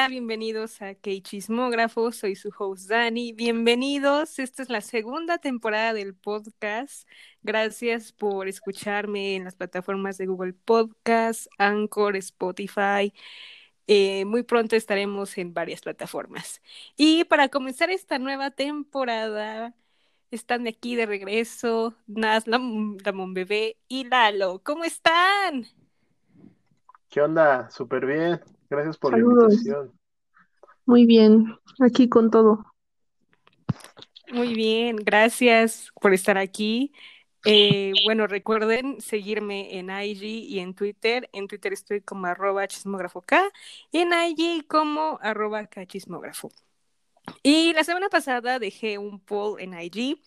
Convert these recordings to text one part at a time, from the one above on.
Hola, bienvenidos a K Chismógrafo, soy su host Dani. Bienvenidos, esta es la segunda temporada del podcast. Gracias por escucharme en las plataformas de Google Podcast, Anchor, Spotify. Eh, muy pronto estaremos en varias plataformas. Y para comenzar esta nueva temporada, están aquí de regreso Nas, la, Bebé y Lalo. ¿Cómo están? ¿Qué onda? Súper bien. Gracias por la invitación. Muy bien, aquí con todo. Muy bien, gracias por estar aquí. Eh, bueno, recuerden seguirme en IG y en Twitter. En Twitter estoy como arroba chismógrafo K y en IG como arroba chismógrafo. Y la semana pasada dejé un poll en IG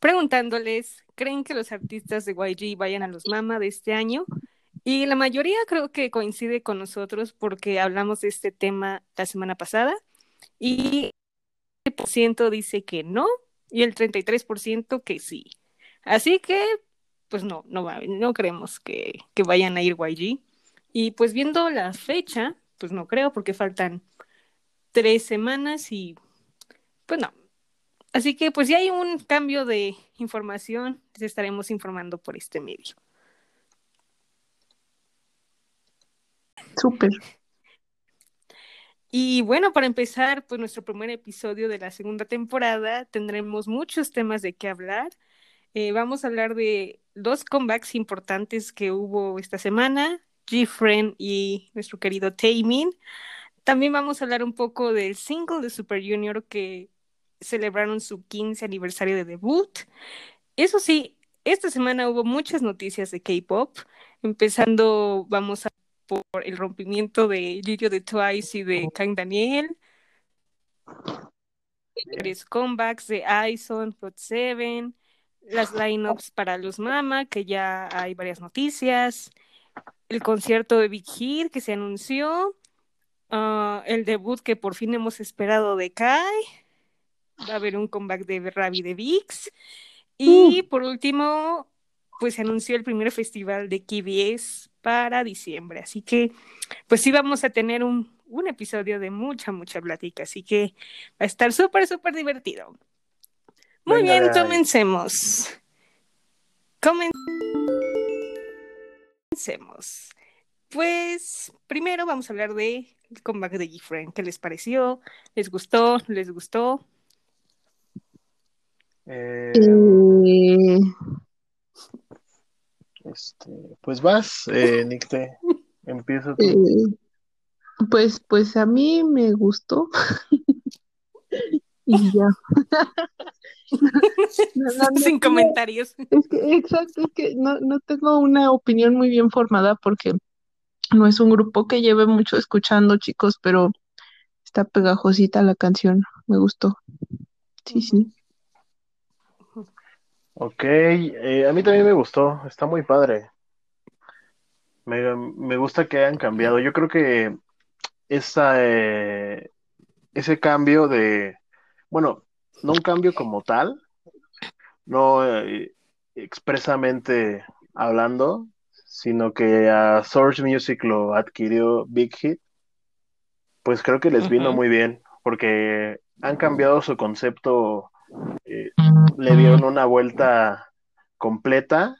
preguntándoles, ¿creen que los artistas de YG vayan a los MAMA de este año? Y la mayoría creo que coincide con nosotros porque hablamos de este tema la semana pasada y el por ciento dice que no y el 33% que sí. Así que, pues no, no, no creemos que, vayan a ir YG. Y pues viendo la fecha, pues no creo porque faltan tres semanas y pues no. Así que pues ya hay un cambio de información, les estaremos informando por este medio. Súper. Y bueno, para empezar, pues nuestro primer episodio de la segunda temporada, tendremos muchos temas de qué hablar. Eh, vamos a hablar de dos comebacks importantes que hubo esta semana, G-Friend y nuestro querido Taemin. También vamos a hablar un poco del single de Super Junior que celebraron su 15 aniversario de debut. Eso sí, esta semana hubo muchas noticias de K-pop. Empezando, vamos a por el rompimiento de Lirio de Twice y de Kang Daniel. Tres comebacks de Ison, Prot 7, las lineups para los Mama, que ya hay varias noticias, el concierto de Big Hit que se anunció, ah, el debut que por fin hemos esperado de Kai, va a haber un comeback de Ravi de Vix, y uh. por último, pues se anunció el primer festival de KBS para diciembre. Así que, pues sí vamos a tener un, un episodio de mucha, mucha plática. Así que va a estar súper, súper divertido. Muy bien, comencemos. Comencemos. Pues primero vamos a hablar de el comeback de Gifren. ¿Qué les pareció? ¿Les gustó? ¿Les gustó? Eh... este, pues vas, eh, Nicte, empieza tú. Eh, pues, pues a mí me gustó. y ya. Sin comentarios. Es que, exacto, es que no, no tengo una opinión muy bien formada porque no es un grupo que lleve mucho escuchando, chicos, pero está pegajosita la canción, me gustó. Sí, sí. Ok, eh, a mí también me gustó, está muy padre. Me, gusta que hayan cambiado. Yo creo que esa, eh, ese cambio de, bueno, no un cambio como tal, no eh, expresamente hablando, sino que a Source Music lo adquirió Big Hit, pues creo que les vino muy bien, porque han cambiado su concepto eh, le dieron una vuelta completa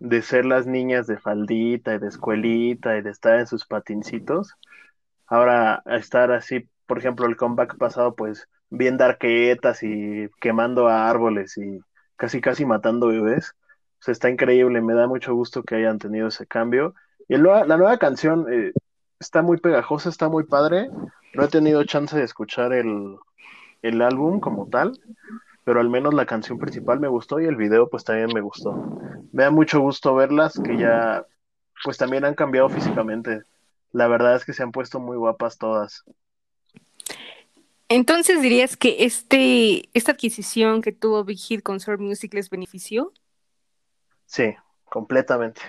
de ser las niñas de faldita y de escuelita y de estar en sus patincitos. Ahora estar así, por ejemplo, el comeback pasado, pues bien darquetas y quemando árboles y casi casi matando bebés. O está increíble, me da mucho gusto que hayan tenido ese cambio. Y la nueva canción eh, está muy pegajosa, está muy padre. No he tenido chance de escuchar el, el álbum como tal, pero al menos la canción principal me gustó y el video pues también me gustó. Me da mucho gusto verlas que ya pues también han cambiado físicamente. La verdad es que se han puesto muy guapas todas. Entonces dirías que este, esta adquisición que tuvo Big Hit con Sword Music les benefició? Sí, completamente.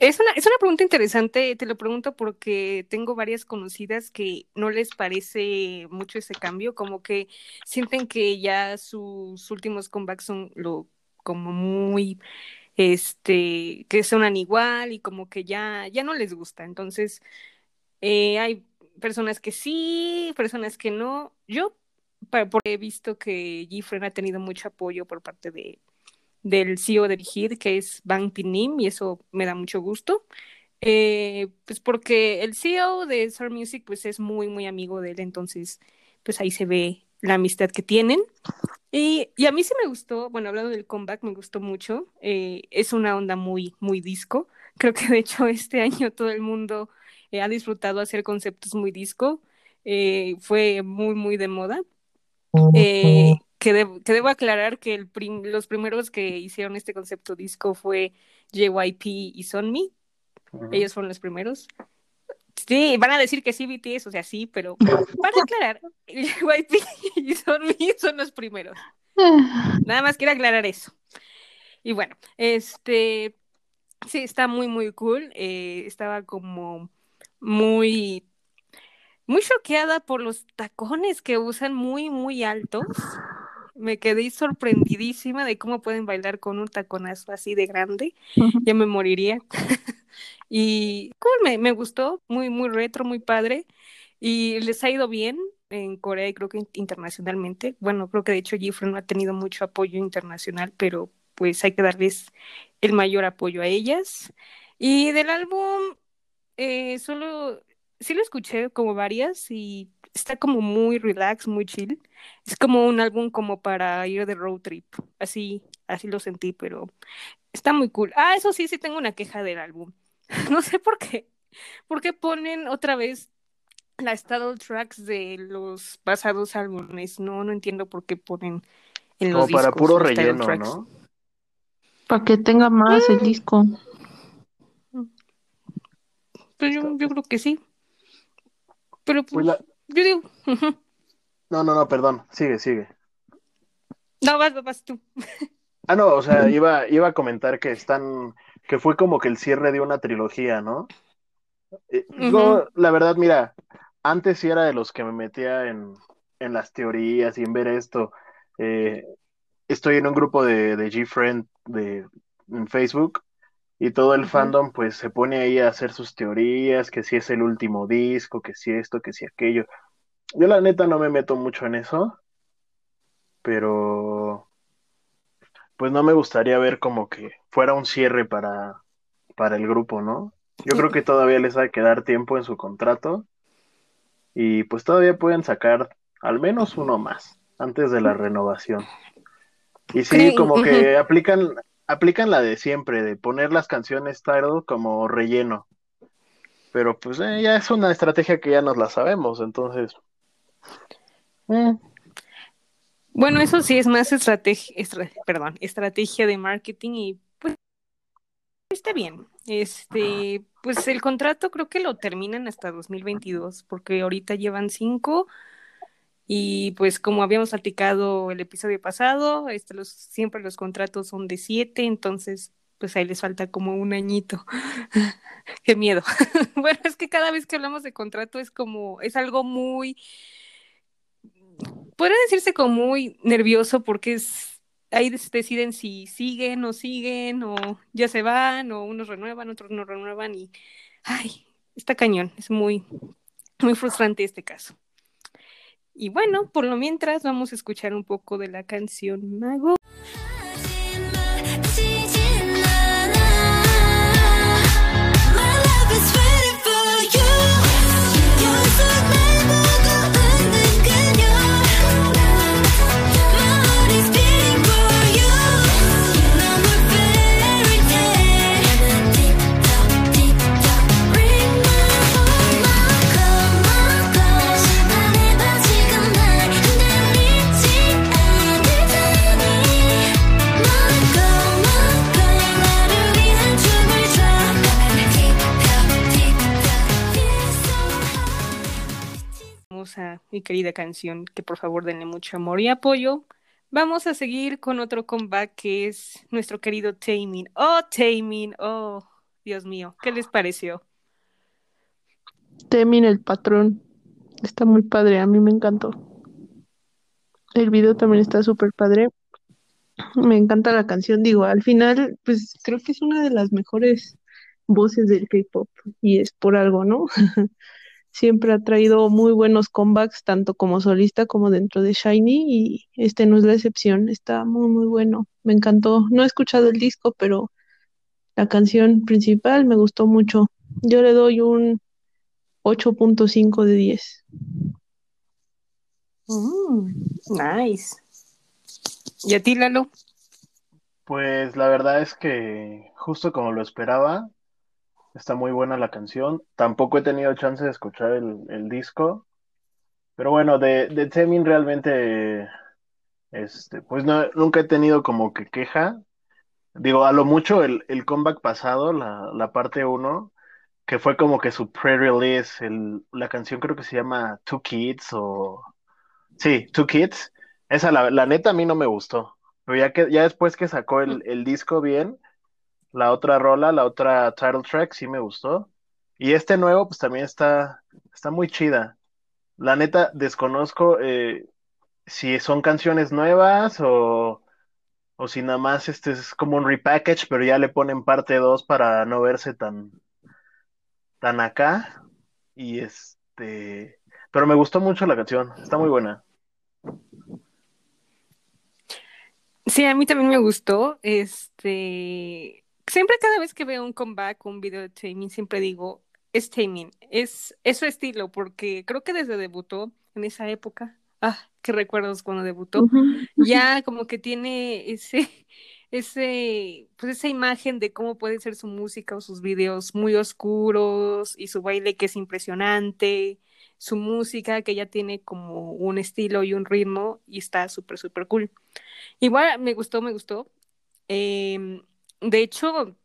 Es una, es una pregunta interesante, te lo pregunto porque tengo varias conocidas que no les parece mucho ese cambio, como que sienten que ya sus últimos comebacks son lo como muy este que suenan igual y como que ya ya no les gusta. Entonces, Eh, hay personas que sí, personas que no. Yo, porque he visto que Gifren ha tenido mucho apoyo por parte de, del CEO de Vigid, que es Bang Pinim, y eso me da mucho gusto. Eh, pues porque el CEO de Star Music pues es muy, muy amigo de él, entonces pues ahí se ve la amistad que tienen. Y, y a mí sí me gustó, bueno, hablando del comeback, me gustó mucho. Eh, es una onda muy, muy disco. Creo que de hecho este año todo el mundo eh, ha disfrutado hacer conceptos muy disco. Fue muy, muy de moda. Eh, que, de, que, debo aclarar que el prim los primeros que hicieron este concepto disco fue JYP y Sonmi. Uh -huh. Ellos fueron los primeros. Sí, van a decir que sí, BTS, o sea, sí, pero para aclarar, JYP y Sonmi son los primeros. Nada más quiero aclarar eso. Y bueno, este, sí, está muy, muy cool. Eh, estaba como muy, muy choqueada por los tacones que usan muy, muy altos. Me quedé sorprendidísima de cómo pueden bailar con un taconazo así de grande. Uh -huh. Ya me moriría. y cool, me, me, gustó, muy, muy retro, muy padre. Y les ha ido bien en Corea y creo que internacionalmente. Bueno, creo que de hecho Gifren no ha tenido mucho apoyo internacional, pero pues hay que darles el mayor apoyo a ellas. Y del álbum, eh, solo, sí lo escuché como varias y está como muy relax, muy chill. Es como un álbum como para ir de road trip, así, así lo sentí, pero está muy cool. Ah, eso sí, sí tengo una queja del álbum. no sé por qué, por qué ponen otra vez las title tracks de los pasados álbumes. No, no entiendo por qué ponen en los como para discos, puro relleno, ¿no? Para que tenga más el disco. Pues yo, yo creo que sí. Pero pues, pues la... yo digo. no, no, no, perdón. Sigue, sigue. No, vas, vas tú. ah, no, o sea, iba, iba a comentar que están. que fue como que el cierre de una trilogía, ¿no? Eh, uh -huh. Yo, la verdad, mira, antes sí era de los que me metía en, en las teorías y en ver esto. Eh, estoy en un grupo de, de G-Friend de, en Facebook y todo el fandom pues se pone ahí a hacer sus teorías, que si es el último disco, que si esto, que si aquello. Yo la neta no me meto mucho en eso, pero pues no me gustaría ver como que fuera un cierre para, para el grupo, ¿no? Yo creo que todavía les va a quedar tiempo en su contrato y pues todavía pueden sacar al menos uno más antes de la renovación. Y sí, como que aplican, aplican la de siempre, de poner las canciones title como relleno. Pero pues eh, ya es una estrategia que ya nos la sabemos, entonces. Eh. Bueno, eso sí es más estrategia, estra, perdón, estrategia de marketing y pues está bien. Este, pues el contrato creo que lo terminan hasta 2022, porque ahorita llevan cinco y pues como habíamos platicado el episodio pasado, este, los, siempre los contratos son de siete, entonces pues ahí les falta como un añito. Qué miedo. bueno, es que cada vez que hablamos de contrato es como, es algo muy, podría decirse como muy nervioso porque es, ahí deciden si siguen o siguen o ya se van o unos renuevan, otros no renuevan y, ay, está cañón, es muy, muy frustrante este caso. Y bueno, por lo mientras vamos a escuchar un poco de la canción Mago. A mi querida canción, que por favor denle mucho amor y apoyo. Vamos a seguir con otro comeback que es nuestro querido Taemin. Oh, Taemin, oh, Dios mío, ¿qué les pareció? Taemin, el patrón, está muy padre, a mí me encantó. El video también está súper padre. Me encanta la canción, digo, al final, pues creo que es una de las mejores voces del K-pop y es por algo, ¿no? siempre ha traído muy buenos comebacks, tanto como solista como dentro de Shiny, y este no es la excepción, está muy, muy bueno, me encantó. No he escuchado el disco, pero la canción principal me gustó mucho. Yo le doy un 8.5 de 10. Mm, nice. ¿Y a ti, Lalo? Pues la verdad es que justo como lo esperaba, está muy buena la canción. Tampoco he tenido chance de escuchar el, el disco, pero bueno, de, de Temin realmente, este, pues no, nunca he tenido como que queja. Digo, a lo mucho el, el comeback pasado, la, la parte 1, que fue como que su pre-release, el- la canción creo que se llama Two Kids o... Sí, Two Kids. Esa, la, la neta, a mí no me gustó. Pero ya que ya después que sacó el, el disco bien, la otra rola, la otra title track, sí me gustó. Y este nuevo, pues también está, está muy chida. La neta, desconozco eh, si son canciones nuevas o, o si nada más este es como un repackage, pero ya le ponen parte 2 para no verse tan, tan acá. Y este, pero me gustó mucho la canción, está muy buena. Sí, a mí también me gustó. Este, siempre cada vez que veo un comeback, un video de Taemin, siempre digo, es Taemin, es, es su estilo, porque creo que desde debutó en esa época, ah, qué recuerdos cuando debutó, ya como que tiene ese, ese, pues esa imagen de cómo puede ser su música o sus videos muy oscuros y su baile que es impresionante, su música que ya tiene como un estilo y un ritmo y está súper, súper cool. Igual me gustó, me gustó. Eh, de hecho,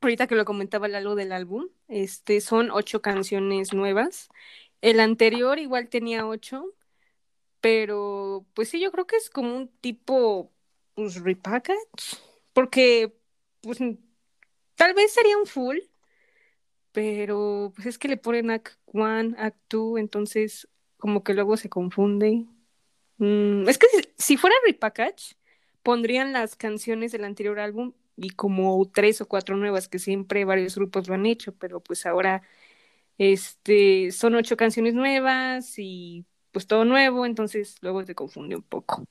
ahorita que lo comentaba Lalo del álbum, este, son ocho canciones nuevas. El anterior igual tenía ocho, pero pues sí, yo creo que es como un tipo, pues, repackage, porque pues tal vez sería un full, pero pues es que le ponen Act 1, Act 2, entonces como que luego se confunde. Mm, es que si, si fuera repackage, pondrían las canciones del anterior álbum y como tres o cuatro nuevas, que siempre varios grupos lo han hecho, pero pues ahora este, son ocho canciones nuevas y pues todo nuevo, entonces luego se confunde un poco.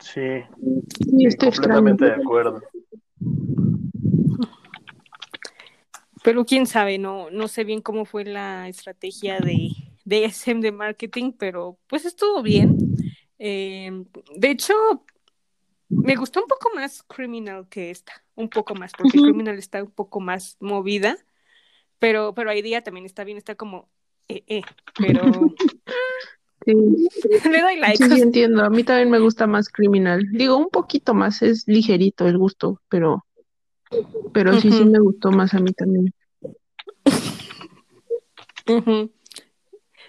Sí, extraño. completamente de acuerdo. Pero quién sabe, no, no sé bien cómo fue la estrategia de, de SM de marketing, pero pues estuvo bien. Eh, de hecho, me gustó un poco más Criminal que esta, un poco más, porque. Criminal está un poco más movida, pero, pero Idea también está bien, está como, eh, eh, pero Sí, le doy like. sí, sí, entiendo. A mí también me gusta más Criminal. Digo, un poquito más, es ligerito el gusto, pero, pero sí, sí me gustó más a mí también.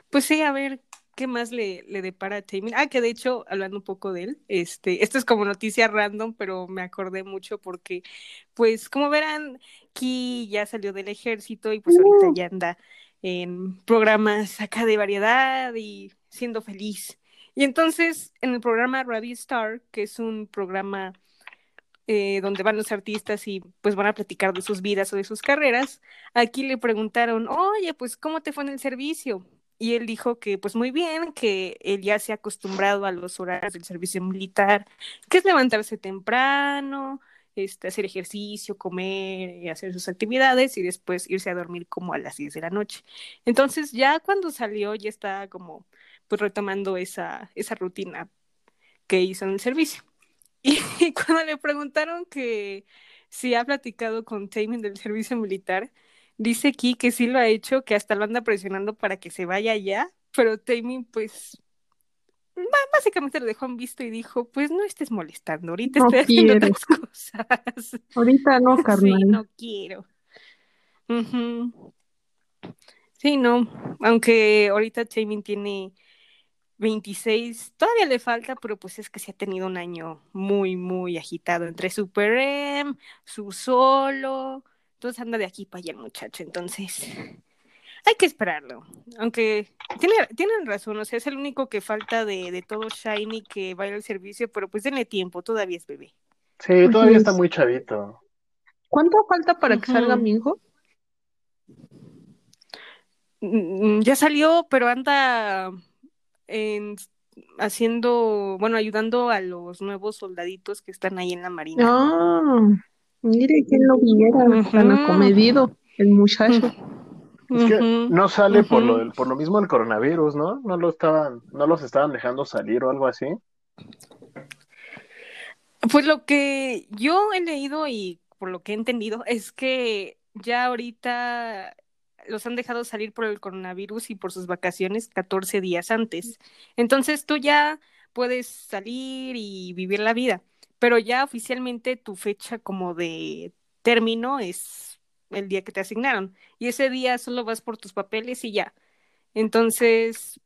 Pues sí, a ver qué más le, le depara a Taemin. Ah, que de hecho, hablando un poco de él, este, esto es como noticia random, pero me acordé mucho porque, pues, como verán, Ki ya salió del ejército y pues ahorita ya anda en programas acá de variedad y siendo feliz. Y entonces, en el programa Radio Star, que es un programa eh, donde van los artistas y pues van a platicar de sus vidas o de sus carreras, aquí le preguntaron, oye, pues, ¿cómo te fue en el servicio? Y él dijo que pues muy bien, que él ya se ha acostumbrado a los horarios del servicio militar, que es levantarse temprano, este, hacer ejercicio, comer y hacer sus actividades y después irse a dormir como a las 10 de la noche. Entonces ya cuando salió ya está como pues retomando esa, esa rutina que hizo en el servicio. Y cuando le preguntaron que si ha platicado con Taemin del servicio militar, dice aquí que sí lo ha hecho, que hasta lo anda presionando para que se vaya ya, pero Taemin pues básicamente lo dejó en visto y dijo, pues no estés molestando, ahorita No estoy haciendo otras cosas. Ahorita no, Sí, carnal. no quiero. Sí, no, aunque ahorita Taemin tiene 26, todavía le falta, pero pues es que se ha tenido un año muy, muy agitado entre Super M, su solo, entonces anda de aquí para allá el muchacho, entonces hay que esperarlo, aunque tiene, tienen razón, o sea, es el único que falta de, de todo Shiny que va a ir al servicio, pero pues denle tiempo, todavía es bebé. Sí, todavía está es. muy chavito. ¿Cuánto falta para que salga mi hijo? Mm, Ya salió, pero anda en- haciendo, bueno, ayudando a los nuevos soldaditos que están ahí en la marina. Ah, mire quién lo viera, tan acomedido, el muchacho. Es que no sale por lo del, por lo mismo del coronavirus, ¿no? No lo estaban, no los estaban dejando salir o algo así. Pues lo que yo he leído y por lo que he entendido es que ya ahorita los han dejado salir por el coronavirus y por sus vacaciones 14 días antes. Entonces tú ya puedes salir y vivir la vida, pero ya oficialmente tu fecha como de término es el día que te asignaron y ese día solo vas por tus papeles y ya. Entonces,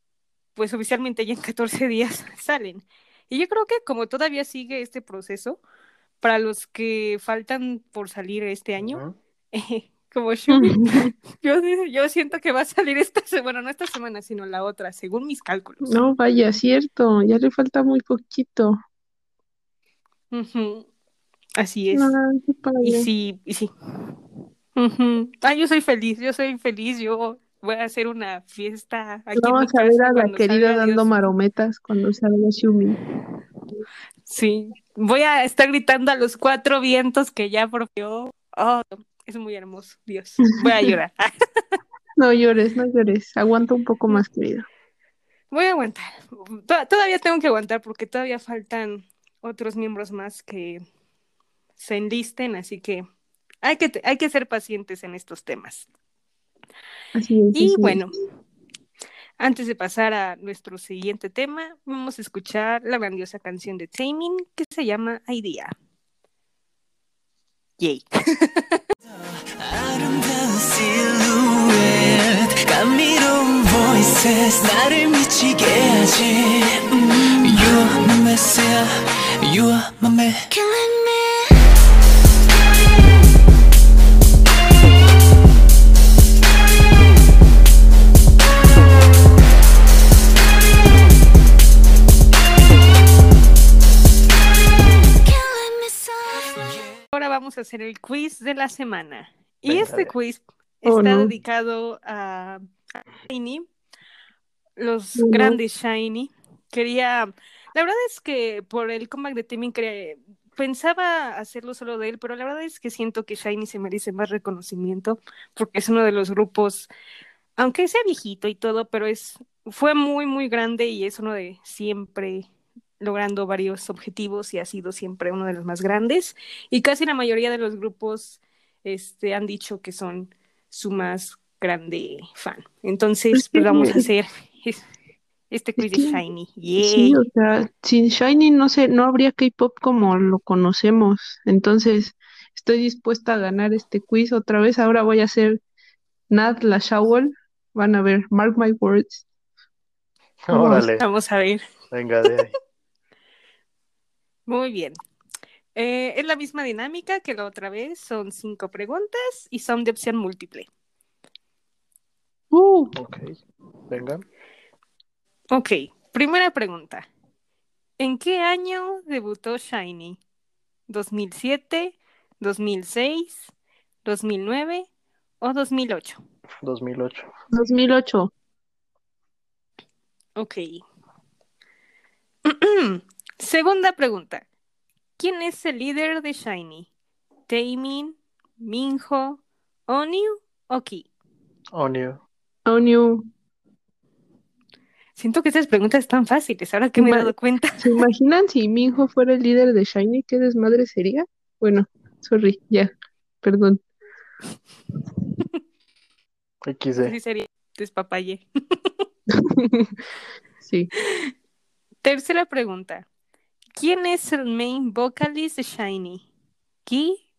pues oficialmente ya en 14 días salen. Y yo creo que como todavía sigue este proceso, para los que faltan por salir este año, como Shumi, yo, yo siento que va a salir esta semana, bueno, no esta semana, sino la otra, según mis cálculos. No, vaya, cierto, ya le falta muy poquito. Ujú, Así es. No, Y sí, y sí. Ujú. Ah, yo soy feliz, yo soy feliz, yo voy a hacer una fiesta aquí en mi Vamos a ver a la querida dando Dios. marometas cuando salga Shumi. Sí, voy a estar gritando a los cuatro vientos que ya propio. Oh, es muy hermoso, Dios. Voy a llorar. No llores, no llores. Aguanta un poco más, querida. Voy a aguantar. To- Todavía tengo que aguantar porque todavía faltan otros miembros más que se enlisten, así que hay que, hay que ser pacientes en estos temas. Así es. Y así es. bueno, antes de pasar a nuestro siguiente tema, vamos a escuchar la grandiosa canción de Taemin que se llama Idea. Yay. You are my Ahora vamos a hacer el quiz de la semana. Y este quiz oh, está dedicado a Shiny, los grandes Shiny. Quería la verdad es que por el comeback de Timmy cre- pensaba hacerlo solo de él, pero la verdad es que siento que Shiny se merece más reconocimiento porque es uno de los grupos, aunque sea viejito y todo, pero es fue muy muy grande y es uno de siempre logrando varios objetivos y ha sido siempre uno de los más grandes y casi la mayoría de los grupos este han dicho que son su más grande fan. Entonces, pues vamos a hacer este quiz que- de Shiny. Sí, o sea, sin Shiny no sé, no habría K-pop como lo conocemos. Entonces, estoy dispuesta a ganar este quiz otra vez. Ahora voy a hacer Nat la Shawl. Van a ver, mark my words. Vamos. Órale, Vamos a ver. venga de ahí. Muy bien. Eh, es la misma dinámica que la otra vez. Son cinco preguntas y son de opción múltiple. Uh, Ok, venga. Ok, primera pregunta. ¿En qué año debutó Shiny? ¿2007, 2006, 2009 o 2008? 2008. 2008. Ok. Segunda pregunta. ¿Quién es el líder de Shiny? ¿Taemin, Minho, Onyu o Ki? Onio. Onyu. Siento que estas preguntas están fáciles, ahora que me he dado cuenta. ¿Se imaginan si Minho fuera el líder de Shiny? ¿Qué desmadre sería? Bueno, sorry, ya, perdón. XD. Sí sería despapalle. Sí. Tercera pregunta. ¿Quién es el main vocalist de Shiny? ¿Ki,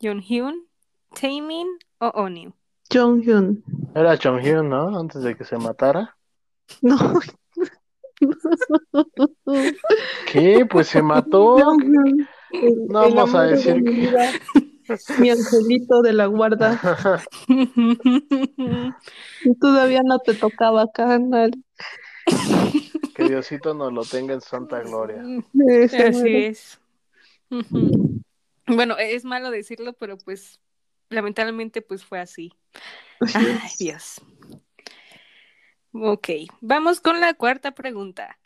Hyun, Taemin o Onyu? Jonghyun. Era Chonghyun, ¿no? Antes de que se matara. No. ¿Qué? Pues se mató. El- No el vamos a de decir mi que- mi angelito de la guarda. Todavía no te tocaba canal. que Diosito nos lo tenga en santa gloria. Así es. Bueno, es malo decirlo, pero pues lamentablemente pues fue así. Ay, Dios. Ok, vamos con la cuarta pregunta.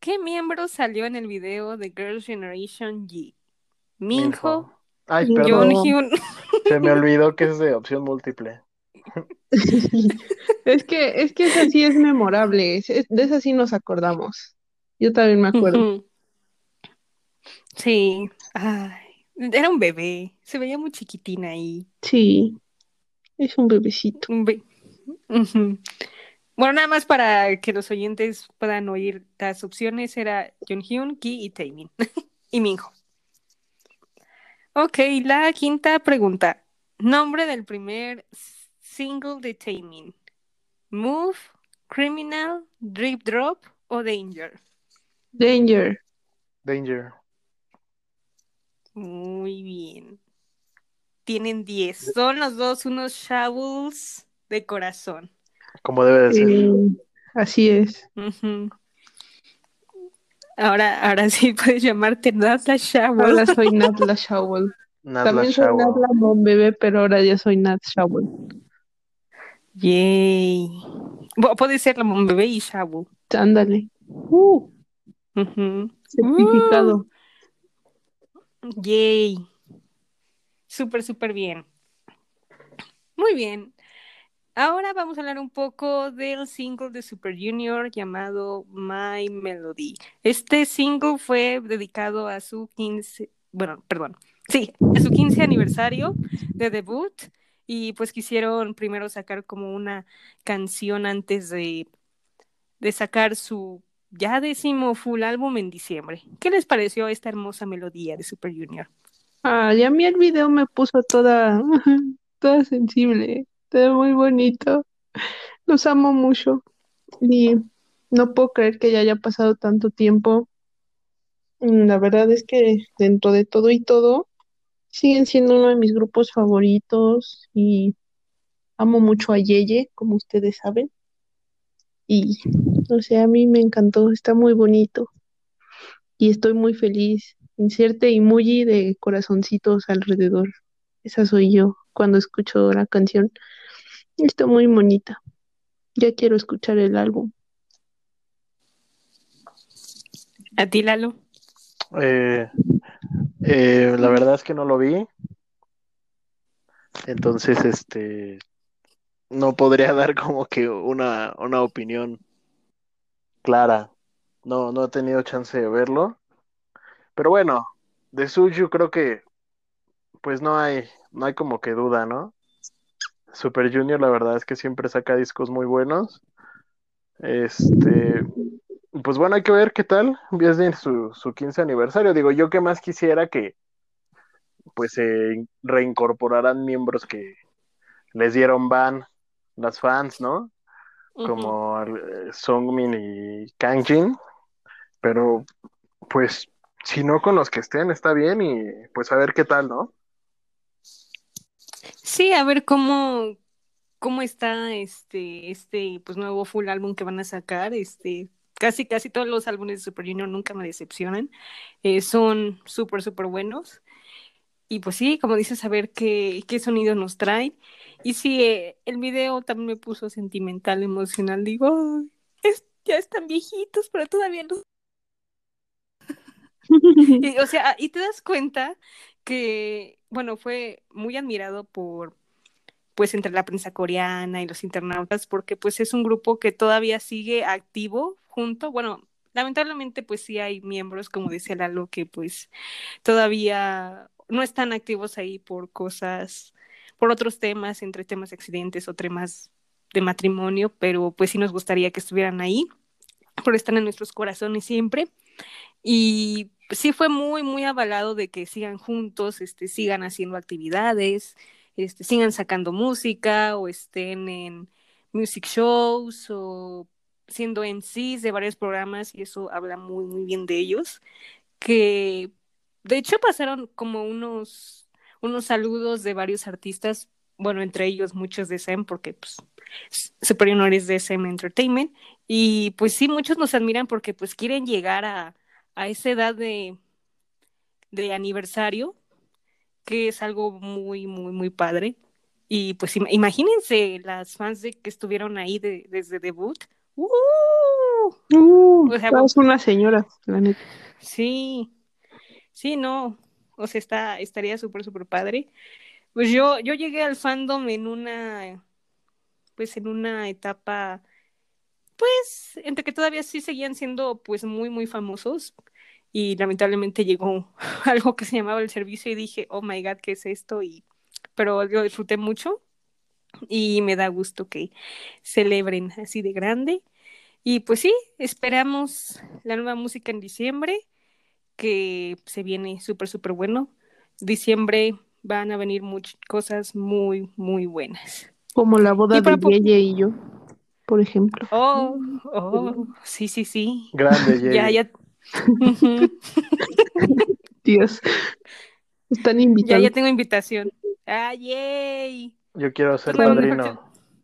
¿Qué miembro salió en el video de Girls' Generation G? Minho. Ay, perdón. Se me olvidó que es de opción múltiple. Es que, es que esa sí es memorable, es- es- de esa sí nos acordamos. Yo también me acuerdo. Sí, ay, era un bebé, se veía muy chiquitina ahí. Sí, es un bebecito. Un be- Ujú. Bueno, nada más para que los oyentes puedan oír las opciones era Yeonhyun, Ki y Taemin y Minho. Ok, la quinta pregunta. Nombre del primer single de Taemin. Move, Criminal, Drip Drop o Danger. Danger. Danger. Muy bien. Tienen 10. Son los dos unos shovels de corazón. Como debe de ser. Eh, así es. Ahora, ahora sí puedes llamarte Nata Shovel. Ahora soy. Natla También soy Shower. Nat la Mon Bebé, pero ahora ya soy Nat Shovel. Yay. Bu- puede ser la Mon Bebé y Shovel. Ándale. Uh, Ujú. certificado. Yay. Súper, súper bien. Muy bien. Ahora vamos a hablar un poco del single de Super Junior llamado My Melody. Este single fue dedicado a su 15, bueno, perdón, sí, a su 15 aniversario de debut y pues quisieron primero sacar como una canción antes de, de sacar su ya décimo full álbum en diciembre. ¿Qué les pareció esta hermosa melodía de Super Junior? Ah, y a mí el video me puso toda, toda sensible. Muy bonito. Los amo mucho. Y no puedo creer que ya haya pasado tanto tiempo. Mm, La verdad es que dentro de todo y todo, siguen siendo uno de mis grupos favoritos y amo mucho a Yeye, como ustedes saben. Y, o sea, a mí me encantó, está muy bonito y estoy muy feliz. Inserte emoji de corazoncitos alrededor. Esa soy yo cuando escucho la canción. Está muy bonita. Ya quiero escuchar el álbum. ¿A ti, Lalo? Eh, eh, la verdad es que no lo vi. Entonces, este, no podría dar como que una, una opinión clara. No, no he tenido chance de verlo. Pero bueno, de Suju creo que, pues no hay, no hay como que duda, ¿no? Super Junior, la verdad es que siempre saca discos muy buenos. Este, pues bueno, hay que ver qué tal. Es de su, su 15 aniversario. Digo, yo que más quisiera que pues se reincorporaran miembros que les dieron ban las fans, ¿no? Como eh, Songmin y Kangjin. Pero pues si no con los que estén está bien y pues a ver qué tal, ¿no? Sí, a ver cómo, cómo está este, este pues nuevo full álbum que van a sacar. Este, casi, casi todos los álbumes de Super Junior nunca me decepcionan. Eh, son súper, súper buenos. Y pues sí, como dices, a ver qué, qué sonido nos traen. Y sí, eh, el video también me puso sentimental, emocional. Digo, "Ay, es- ya están viejitos, pero todavía no Y, o sea, y te das cuenta que, bueno, fue muy admirado por, pues, entre la prensa coreana y los internautas, porque, pues, es un grupo que todavía sigue activo junto, bueno, lamentablemente, pues, sí hay miembros, como decía Lalo, que, pues, todavía no están activos ahí por cosas, por otros temas, entre temas de accidentes o temas de matrimonio, pero, pues, sí nos gustaría que estuvieran ahí, por estar en nuestros corazones siempre. Y sí fue muy, muy avalado de que sigan juntos, este, sigan haciendo actividades, este, sigan sacando música o estén en music shows o siendo MCs de varios programas y eso habla muy, muy bien de ellos. Que de hecho pasaron como unos, unos saludos de varios artistas, bueno, entre ellos muchos de SEM, porque pues Super Junior es de SM Entertainment. Y pues sí, muchos nos admiran porque pues quieren llegar a, a esa edad de, de aniversario, que es algo muy, muy, muy padre. Y pues im- imagínense las fans de que estuvieron ahí de- desde debut, ¡Uh! Uh, O sea, todas una señora, la neta. Sí, sí, no. O sea, está, estaría súper, súper padre. Pues yo, yo llegué al fandom en una, pues en una etapa, pues, entre que todavía sí seguían siendo, pues, muy, muy famosos. Y lamentablemente llegó algo que se llamaba el servicio y dije, oh my God, ¿qué es esto? Y, pero lo disfruté mucho y me da gusto que celebren así de grande. Y pues sí, esperamos la nueva música en diciembre, que se viene súper, súper bueno. Diciembre van a venir muchas cosas muy, muy buenas. Como la boda Y de Yeye y yo, por ejemplo. Oh, oh, sí, sí, sí. Grande, Jay. Ya, ya. Dios. Están Ya, invitados. ya tengo invitación. ¡Ah, yay! Yo quiero ser padrino. mejor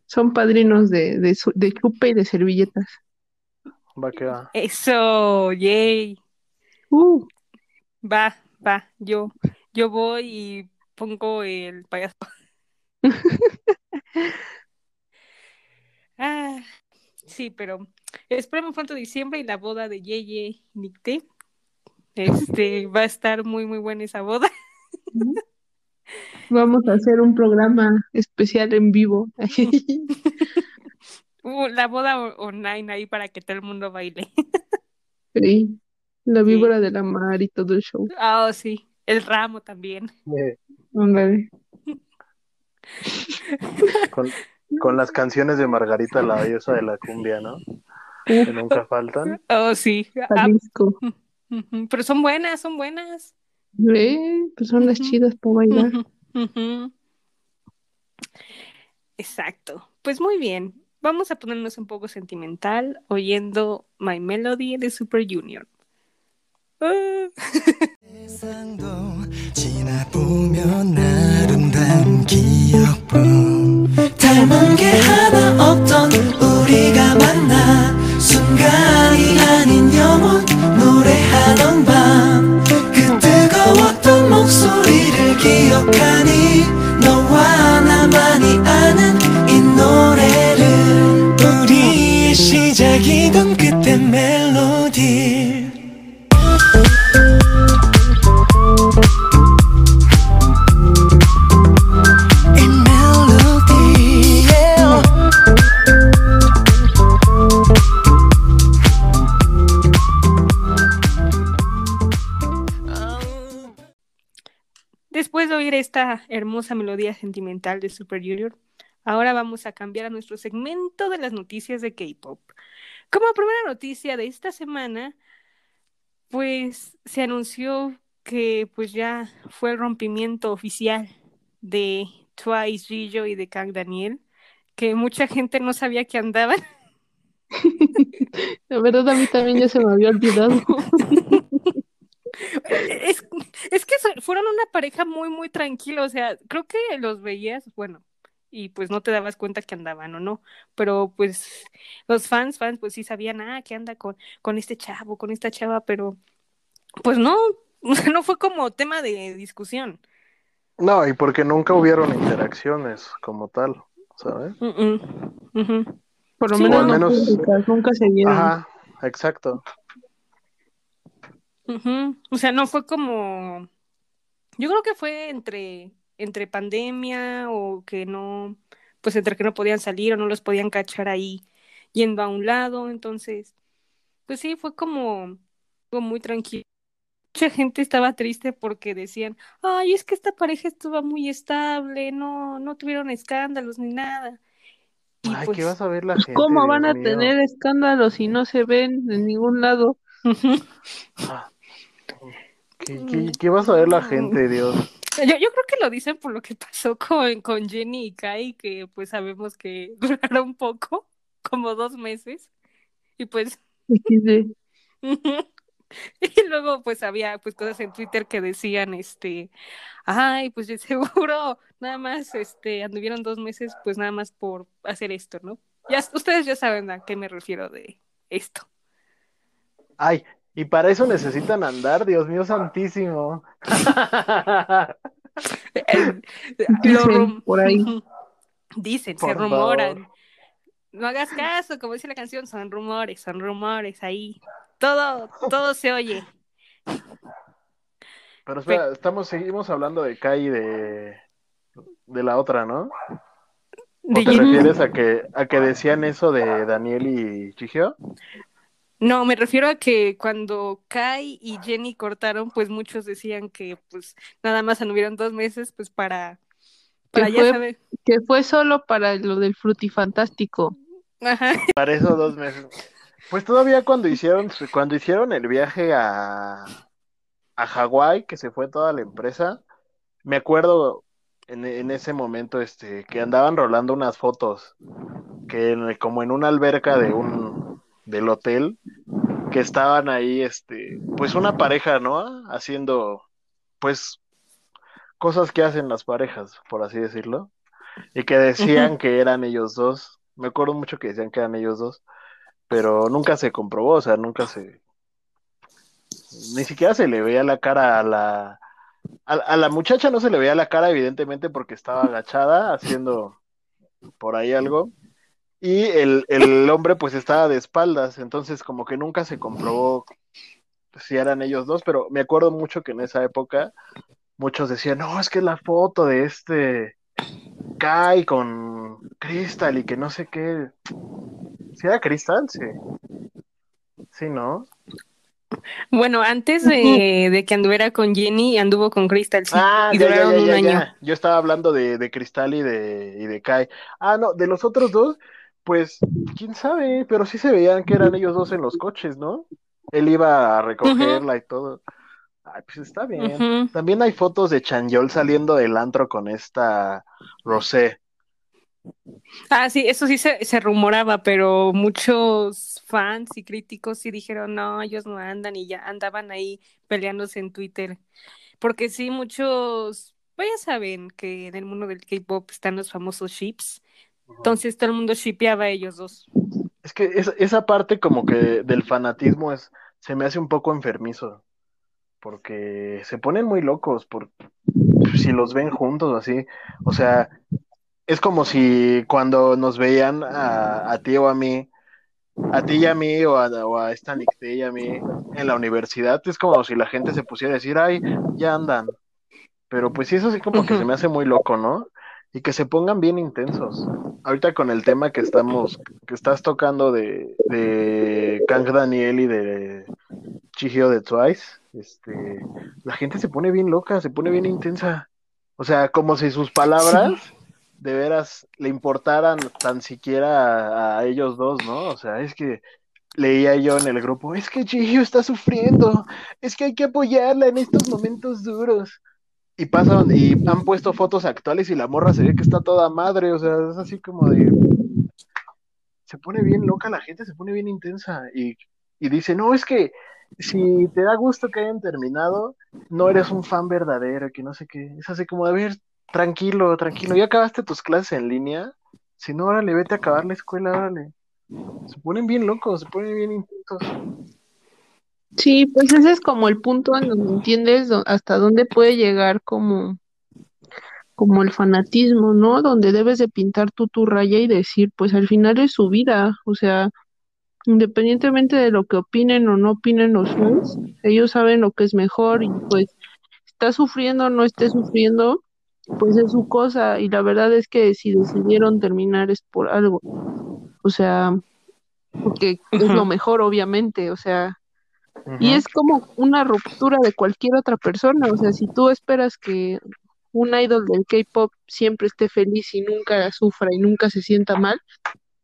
Son padrinos de, de chupe y de servilletas. Va que va. Eso, yay. Uh, Va, va, yo, yo voy y pongo el payaso. Ah, sí, pero esperemos pronto diciembre y la boda de Yeye y Nicté. Este, va a estar muy, muy buena esa boda. vamos a hacer un programa especial en vivo. Uh, la boda online ahí para que todo el mundo baile. Sí, la víbora de la mar y todo el show. Ah, oh, sí, el ramo también. Eh, con, con las canciones de Margarita, la diosa de la cumbia, ¿no? Que nunca faltan. Oh, sí. Ah, Jalisco. Pero son buenas, son buenas. Eh, pues son las chidas para bailar. Exacto. Pues muy bien. Vamos a ponernos un poco sentimental oyendo My Melody de Super Junior. Ah. 닮은 게 하나 없던 우리가 만나 순간이 아닌 영원 노래하던 밤. 그 뜨거웠던 목소리를 기억하니 너와 나만이 아는 이 노래를. 우리의 시작이던 그때 멜로디 Después de oír esta hermosa melodía sentimental de Super Junior, ahora vamos a cambiar a nuestro segmento de las noticias de K-pop. Como primera noticia de esta semana, pues se anunció que pues ya fue el rompimiento oficial de Twice, Jisoo y de Kang Daniel, que mucha gente no sabía que andaban. La verdad, a mí también ya se me había olvidado. Es, es que fueron una pareja muy, muy tranquila, o sea, creo que los veías, bueno, y pues no te dabas cuenta que andaban o no, pero pues los fans, fans, pues sí sabían, ah, que anda con, con este chavo, con esta chava, pero pues no, no fue como tema de discusión. No, y porque nunca hubieron interacciones como tal, ¿sabes? Mm, mm. Por lo Sí, menos, o al no menos- públicas, nunca se vieron. Ajá, exacto. O sea, no fue como, yo creo que fue entre, entre pandemia o que no, pues entre que no podían salir o no los podían cachar ahí yendo a un lado, entonces, pues sí, fue como, como muy tranquilo. Mucha gente estaba triste porque decían, ay, es que esta pareja estuvo muy estable, no, no tuvieron escándalos ni nada. Y Ay, pues, ¿qué vas a ver la Pues, gente? ¿Cómo van a mío? tener escándalos si no se ven en ningún lado? Ah, ¿Qué, qué- qué vas a ver la gente, Dios? Yo, yo creo que lo dicen por lo que pasó con, con Jenny y Kai, que pues sabemos que duraron poco, como dos meses, y pues, XD. y luego pues había pues cosas en Twitter que decían, este, ay, pues de seguro nada más, este, anduvieron dos meses, pues nada más por hacer esto, ¿no? Ya, ustedes ya saben a qué me refiero de esto. Ay, y para eso necesitan andar, Dios mío santísimo. Dicen por ahí. Dicen, se rumoran. favor. no hagas caso, como dice la canción, son rumores, son rumores ahí. Todo, todo se oye. Pero espera, estamos, seguimos hablando de Kai y de, de la otra, ¿no? ¿O De te refieres a que, a que decían eso de Daniel y Chigio? No, me refiero a que cuando Kai y Jenny cortaron, pues muchos decían que pues nada más anduvieron dos meses, pues para, para ya fue- saber. Que fue solo para lo del frutifantástico. Ajá. Para esos dos meses. Pues todavía cuando hicieron, cuando hicieron el viaje a, a Hawái, que se fue toda la empresa, me acuerdo en, en ese momento este, que andaban rolando unas fotos, que en- como en una alberca de un del hotel, que estaban ahí, este, pues una pareja, ¿no? Haciendo, pues, cosas que hacen las parejas, por así decirlo, y que decían que eran ellos dos. Me acuerdo mucho que decían que eran ellos dos, pero nunca se comprobó, o sea, nunca se, ni siquiera se le veía la cara a la, a, a la muchacha no se le veía la cara, evidentemente, porque estaba agachada haciendo por ahí algo. Y el, el hombre pues estaba de espaldas, entonces como que nunca se comprobó si eran ellos dos, pero me acuerdo mucho que en esa época muchos decían, no, es que la foto de este Kai con Crystal y que no sé qué. ¿Sí era Crystal? Sí. Sí, ¿no? Bueno, antes de, de que anduviera con Jenny, anduvo con Crystal, sí, Ah, y ya, duraron ya, un ya, año. ya. Yo estaba hablando de, de Cristal y de, y de Kai. Ah, no, de los otros dos, pues, quién sabe, pero sí se veían que eran ellos dos en los coches, ¿no? Él iba a recogerla y todo. Ay, pues está bien. También hay fotos de Chanyol saliendo del antro con esta Rosé. Ah, sí, eso sí se, se rumoraba, pero muchos fans y críticos sí dijeron, no, ellos no andan y ya andaban ahí peleándose en Twitter. Porque sí, muchos, pues ya saben que en el mundo del K-pop están los famosos ships. Entonces todo el mundo shipeaba a ellos dos. Es que es- esa parte como que del fanatismo es, se me hace un poco enfermizo, porque se ponen muy locos por si los ven juntos o así. O sea, es como si cuando nos veían a, a ti o a mí, a ti y a mí, o a, o a esta y a mí en la universidad, es como si la gente se pusiera a decir, ay, ya andan. Pero pues sí, eso sí como que se me hace muy loco, ¿no? Y que se pongan bien intensos. Ahorita con el tema que estamos, que estás tocando de, de Kang Daniel y de Chihio de Twice, este, la gente se pone bien loca, se pone bien intensa. O sea, como si sus palabras de veras le importaran tan siquiera a, a ellos dos, ¿no? O sea, es que leía yo en el grupo, es que Chihio está sufriendo, es que hay que apoyarla en estos momentos duros. Y pasan, y han puesto fotos actuales y la morra se ve que está toda madre, o sea, es así como de. Se pone bien loca la gente, se pone bien intensa. Y, y dice, no, es que si te da gusto que hayan terminado, no eres un fan verdadero, que no sé qué. Es así como, a ver, tranquilo, tranquilo, ya acabaste tus clases en línea. Si no, órale, vete a acabar la escuela, órale. Se ponen bien locos, se ponen bien intensos. Sí, pues ese es como el punto en donde entiendes hasta dónde puede llegar como, como el fanatismo, ¿no? Donde debes de pintar tú tu raya y decir, pues al final es su vida, o sea, independientemente de lo que opinen o no opinen los fans, ellos saben lo que es mejor y pues está sufriendo o no esté sufriendo, pues es su cosa. Y la verdad es que si decidieron terminar es por algo, o sea, porque es lo mejor obviamente, o sea, y es como una ruptura de cualquier otra persona, o sea, si tú esperas que un idol del K-pop siempre esté feliz y nunca sufra y nunca se sienta mal,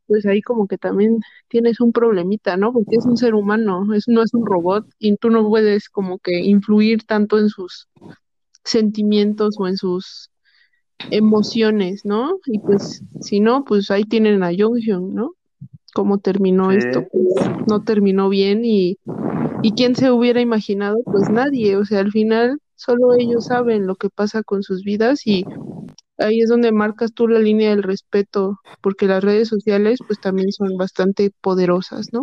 pues ahí como que también tienes un problemita, ¿no? Porque es un ser humano, es, no es un robot y tú no puedes como que influir tanto en sus sentimientos o en sus emociones, ¿no? Y pues si no, pues ahí tienen a Jonghyun, ¿no? Cómo terminó Sí. esto, pues no terminó bien y ¿Y quién se hubiera imaginado? Pues nadie, o sea, al final solo ellos saben lo que pasa con sus vidas y ahí es donde marcas tú la línea del respeto, porque las redes sociales pues también son bastante poderosas, ¿no?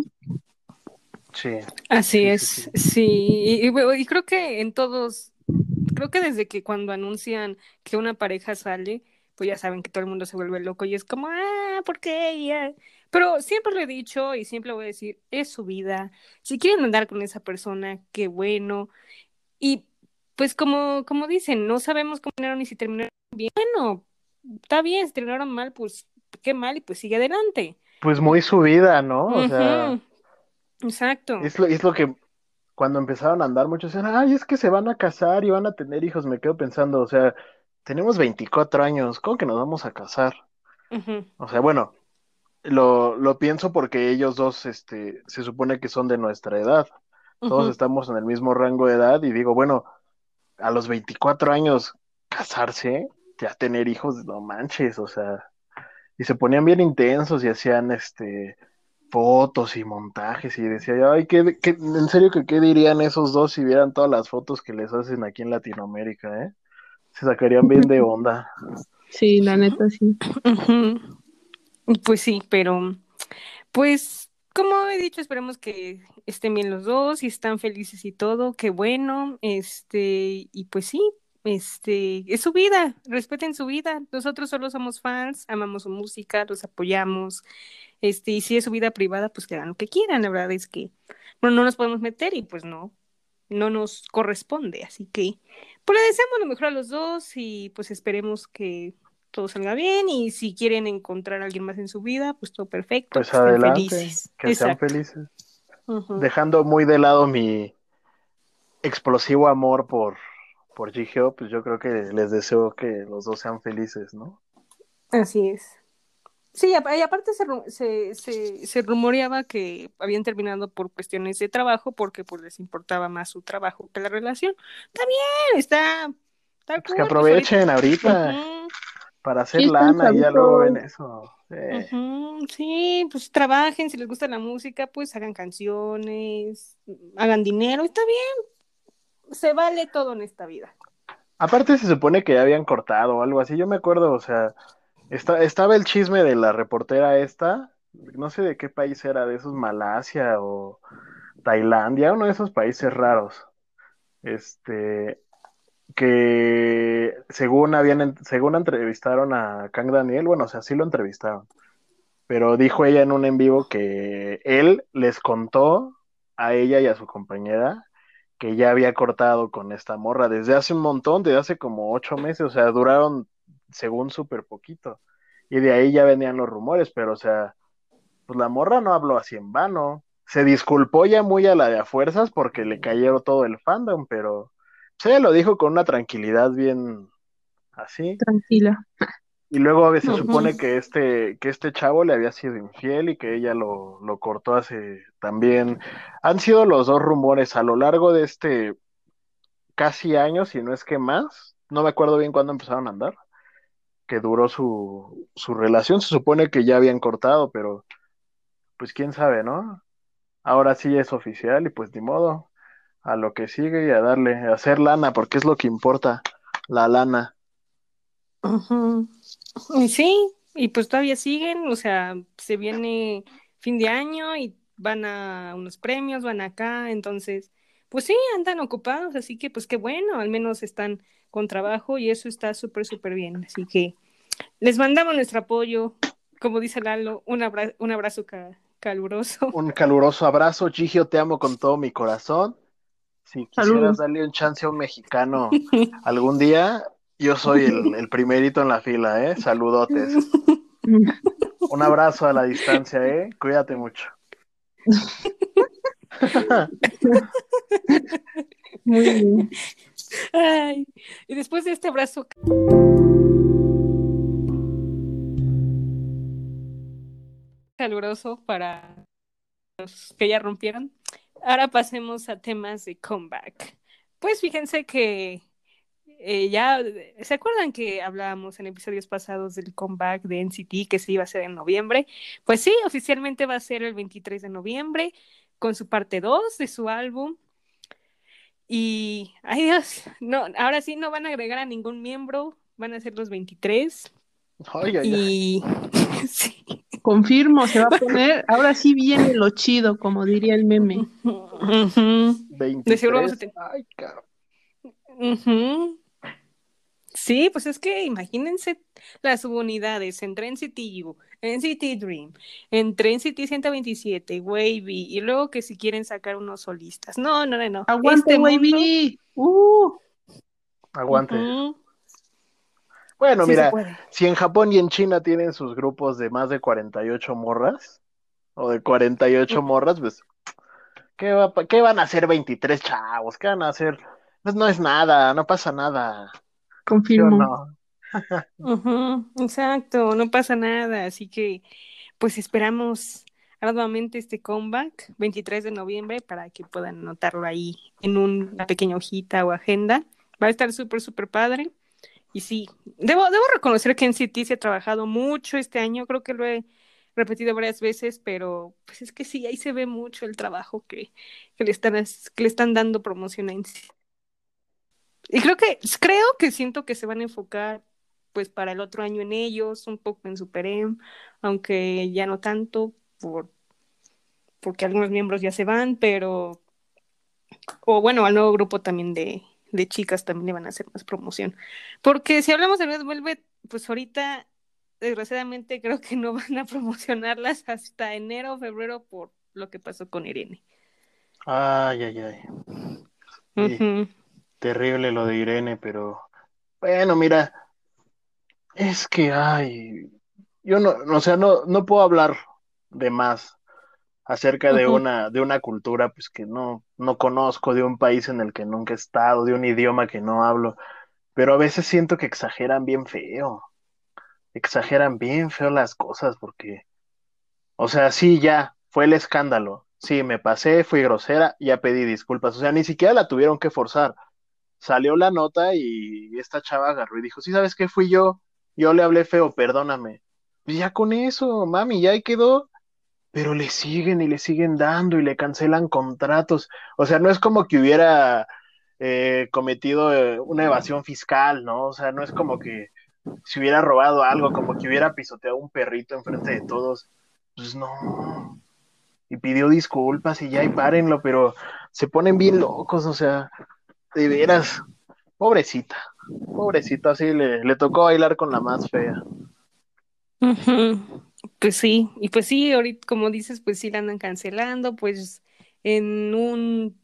Sí. Así Sí, es, sí. Y, y- y creo que en todos, creo que desde que cuando anuncian que una pareja sale, pues ya saben que todo el mundo se vuelve loco y es como, ah, ¿por qué ella? Pero siempre lo he dicho y siempre voy a decir, es su vida. Si quieren andar con esa persona, qué bueno. Y pues como, como dicen, no sabemos cómo terminaron y si terminaron bien. Bueno, está bien, si terminaron mal, pues qué mal y pues sigue adelante. Pues muy su vida, ¿no? O sea. Exacto. es lo, es lo que cuando empezaron a andar muchos decían, ay, es que se van a casar y van a tener hijos. Me quedo pensando, o sea, tenemos 24 años, ¿cómo que nos vamos a casar? O sea, bueno, lo, lo pienso porque ellos dos, este, se supone que son de nuestra edad. Todos estamos en el mismo rango de edad y digo, bueno, a los 24 años casarse, ya tener hijos, no manches, o sea, y se ponían bien intensos y hacían, este, fotos y montajes y decía yo, ay, ¿qué, qué- en serio que qué dirían esos dos si vieran todas las fotos que les hacen aquí en Latinoamérica, eh? Se sacarían bien de onda. Sí, la neta sí. Pues sí, pero pues como he dicho, esperemos que estén bien los dos y están felices y todo, qué bueno, este, y pues sí, este, es su vida, respeten su vida. Nosotros solo somos fans, amamos su música, los apoyamos, este, y si es su vida privada, pues que hagan lo que quieran, la verdad es que, bueno, no nos podemos meter y pues no, no nos corresponde, así que, pues le deseamos lo mejor a los dos y pues esperemos que todo salga bien y si quieren encontrar a alguien más en su vida, pues todo perfecto, Pues que estén adelante, felices. que sean felices. Dejando muy de lado mi explosivo amor por, por Gigio, pues yo creo que les deseo que los dos sean felices, ¿no? Así es. Sí, y aparte se, se, se, se rumoreaba que habían terminado por cuestiones de trabajo porque pues les importaba más su trabajo que la relación. Está bien, está, está Pues cool, que pues, aprovechen ahorita Ujú, para hacer Sí, lana y ya luego ven eso. Eh, sí, pues trabajen, si les gusta la música, pues hagan canciones, hagan dinero, está bien, se vale todo en esta vida. Aparte se supone que ya habían cortado o algo así. Yo me acuerdo, o sea, está, estaba el chisme de la reportera esta, no sé de qué país era, de esos Malasia o Tailandia, uno de esos países raros. Este, que según habían, según entrevistaron a Kang Daniel, bueno, o sea, sí lo entrevistaron, pero dijo ella en un en vivo que él les contó a ella y a su compañera que ya había cortado con esta morra desde hace un montón, desde hace como ocho meses, o sea, duraron según súper poquito. Y de ahí ya venían los rumores, pero o sea, pues la morra no habló así en vano. Se disculpó ya muy a la de a fuerzas porque le cayeron todo el fandom, pero ella lo dijo con una tranquilidad bien así. Tranquila. Y luego a veces se Ujú. supone que este, que este chavo le había sido infiel y que ella lo, lo cortó hace también. Han sido los dos rumores a lo largo de este casi año, si no es que más. No me acuerdo bien cuándo empezaron a andar, que duró su, su relación. Se supone que ya habían cortado, pero pues quién sabe, ¿no? Ahora sí es oficial y pues ni modo. A lo que sigue y a darle, a hacer lana, porque es lo que importa, la lana. Y sí, y pues todavía siguen, o sea, se viene fin de año y van a unos premios, van acá, entonces, pues sí, andan ocupados, así que pues qué bueno, al menos están con trabajo y eso está súper, súper bien, así que les mandamos nuestro apoyo, como dice Lalo, un abra- un abrazo ca- caluroso. Un caluroso abrazo, Gigio, te amo con todo mi corazón. Si quisieras Saludos. darle un chance a un mexicano algún día, yo soy el, el primerito en la fila, ¿eh? Saludotes. Un abrazo a la distancia, ¿eh? Cuídate mucho. Muy bien. Ay, y después de este abrazo caluroso para los que ya rompieron, ahora pasemos a temas de comeback. Pues fíjense que eh, ya, ¿se acuerdan que hablábamos en episodios pasados del comeback de NCT que se iba a hacer en noviembre? Pues sí, oficialmente va a ser el 23 de noviembre con su parte 2 de su álbum. Y, ay Dios, no, ahora sí no van a agregar a ningún miembro, van a ser los 23. Ay, ay, ay. Y sí. Confirmo, se va a poner. Ahora sí viene lo chido, como diría el meme. Ujú, 23. De seguro vamos a tener- Ay, cabrón. ujú. Sí, pues es que imagínense las subunidades entre NCT U, NCT Dream, entre NCT 127, Wavy, y luego que si quieren sacar unos solistas. No, no, no, no. ¡Aguante, Este mundo- Wavy! ¡Uh! Aguante. Bueno, sí mira, si en Japón y en China tienen sus grupos de más de 48 morras, o de 48 morras, pues, ¿qué, va, qué van a hacer 23 chavos? ¿Qué van a hacer? Pues no es nada, no pasa nada. ¿Sí o Confirmo. no? Exacto, no pasa nada, así que pues esperamos arduamente este comeback 23 de noviembre para que puedan anotarlo ahí en una pequeña hojita o agenda. Va a estar súper, súper padre. Y sí, debo, debo reconocer que en CT se ha trabajado mucho este año, creo que lo he repetido varias veces, pero pues es que sí, ahí se ve mucho el trabajo que, que le están, le están dando promoción a NCT. Y creo que, creo que siento que se van a enfocar pues para el otro año en ellos, un poco en Super M, aunque ya no tanto por porque algunos miembros ya se van, pero o bueno, al nuevo grupo también de, de chicas también le van a hacer más promoción. Porque si hablamos de Red Velvet, pues ahorita desgraciadamente creo que no van a promocionarlas hasta enero o febrero por lo que pasó con Irene. Ay, ay, ay. Sí. Terrible lo de Irene, pero bueno, mira, es que, ay, yo no, o sea, no, no puedo hablar de más acerca de una, de una cultura, pues que no, no conozco, de un país en el que nunca he estado, de un idioma que no hablo, pero a veces siento que exageran bien feo, exageran bien feo las cosas, porque, o sea, sí, ya, fue el escándalo, sí, me pasé, fui grosera, ya pedí disculpas, o sea, ni siquiera la tuvieron que forzar salió la nota y esta chava agarró y dijo, sí, ¿sabes qué? Fui yo, yo le hablé feo, perdóname. Pues ya con eso, mami, ya ahí quedó. Pero le siguen y le siguen dando y le cancelan contratos. O sea, no es como que hubiera eh, cometido eh, una evasión fiscal, ¿no? O sea, no es como que si hubiera robado algo, como que hubiera pisoteado un perrito enfrente de todos. Pues no. Y pidió disculpas y ya, y párenlo, pero se ponen bien locos, o sea, de veras, pobrecita, pobrecita, así le, le tocó bailar con la más fea. Ujú. Pues sí, y pues sí, ahorita como dices, pues sí la andan cancelando, pues en un,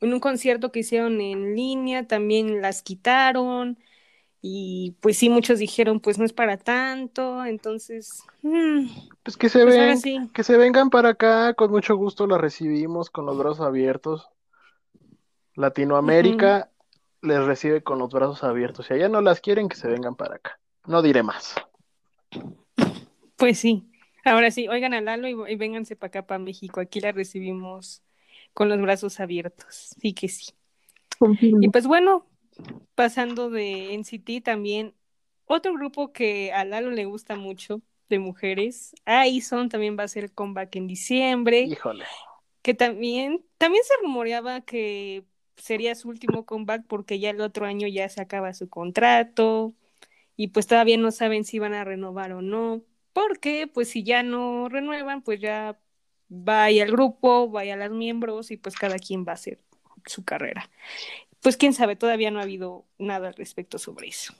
en un concierto que hicieron en línea también las quitaron y pues sí, muchos dijeron pues no es para tanto, entonces, mm, Pues que se pues ven, sí, que se vengan para acá, con mucho gusto la recibimos con los brazos abiertos. Latinoamérica les recibe con los brazos abiertos. Si allá no las quieren, que se vengan para acá. No diré más. Pues sí, ahora sí, oigan a Lalo y, y vénganse para acá, para México, aquí la recibimos con los brazos abiertos, sí que sí. Y pues bueno, pasando de NCT también, otro grupo que a Lalo le gusta mucho de mujeres, Aison también va a hacer comeback en diciembre, Híjole. que también, también se rumoreaba que sería su último comeback porque ya el otro año ya se acaba su contrato y pues todavía no saben si van a renovar o no, porque pues si ya no renuevan, pues ya vaya al grupo, vaya a los miembros y pues cada quien va a hacer su carrera. Pues quién sabe, todavía no ha habido nada al respecto sobre eso.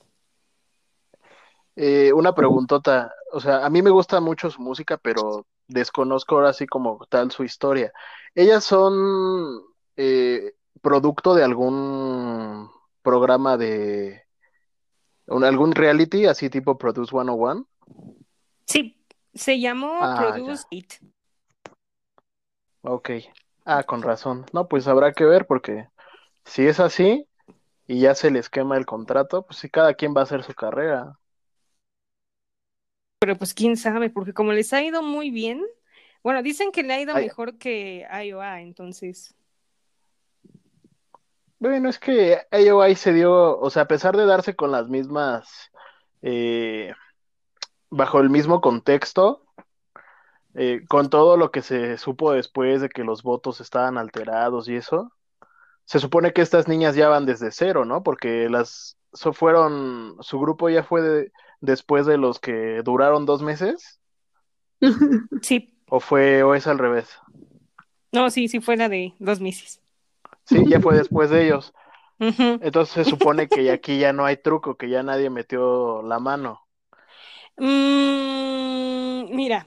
Eh, una preguntota. O sea, a mí me gusta mucho su música, pero desconozco ahora sí como tal su historia. ¿Ellas son eh, producto de algún programa de algún reality, así tipo Produce 101? Sí, se llamó Ah, Produce It. Ok. Ah, con razón. No, pues habrá que ver porque si es así y ya se les quema el contrato, pues sí, cada quien va a hacer su carrera. Pero pues quién sabe, porque como les ha ido muy bien, bueno, dicen que le ha ido Ay. mejor que IOA, entonces, Bueno, es que AOI se dio, o sea, a pesar de darse con las mismas, eh, bajo el mismo contexto, eh, con todo lo que se supo después de que los votos estaban alterados y eso, se supone que estas niñas ya van desde cero, ¿no? Porque las so fueron, su grupo ya fue de- después de los que duraron dos meses, sí, o fue, o es al revés. no, sí, sí fue la de dos meses. Sí, ya fue después de ellos. Entonces se supone que aquí ya no hay truco, que ya nadie metió la mano. Mm, mira,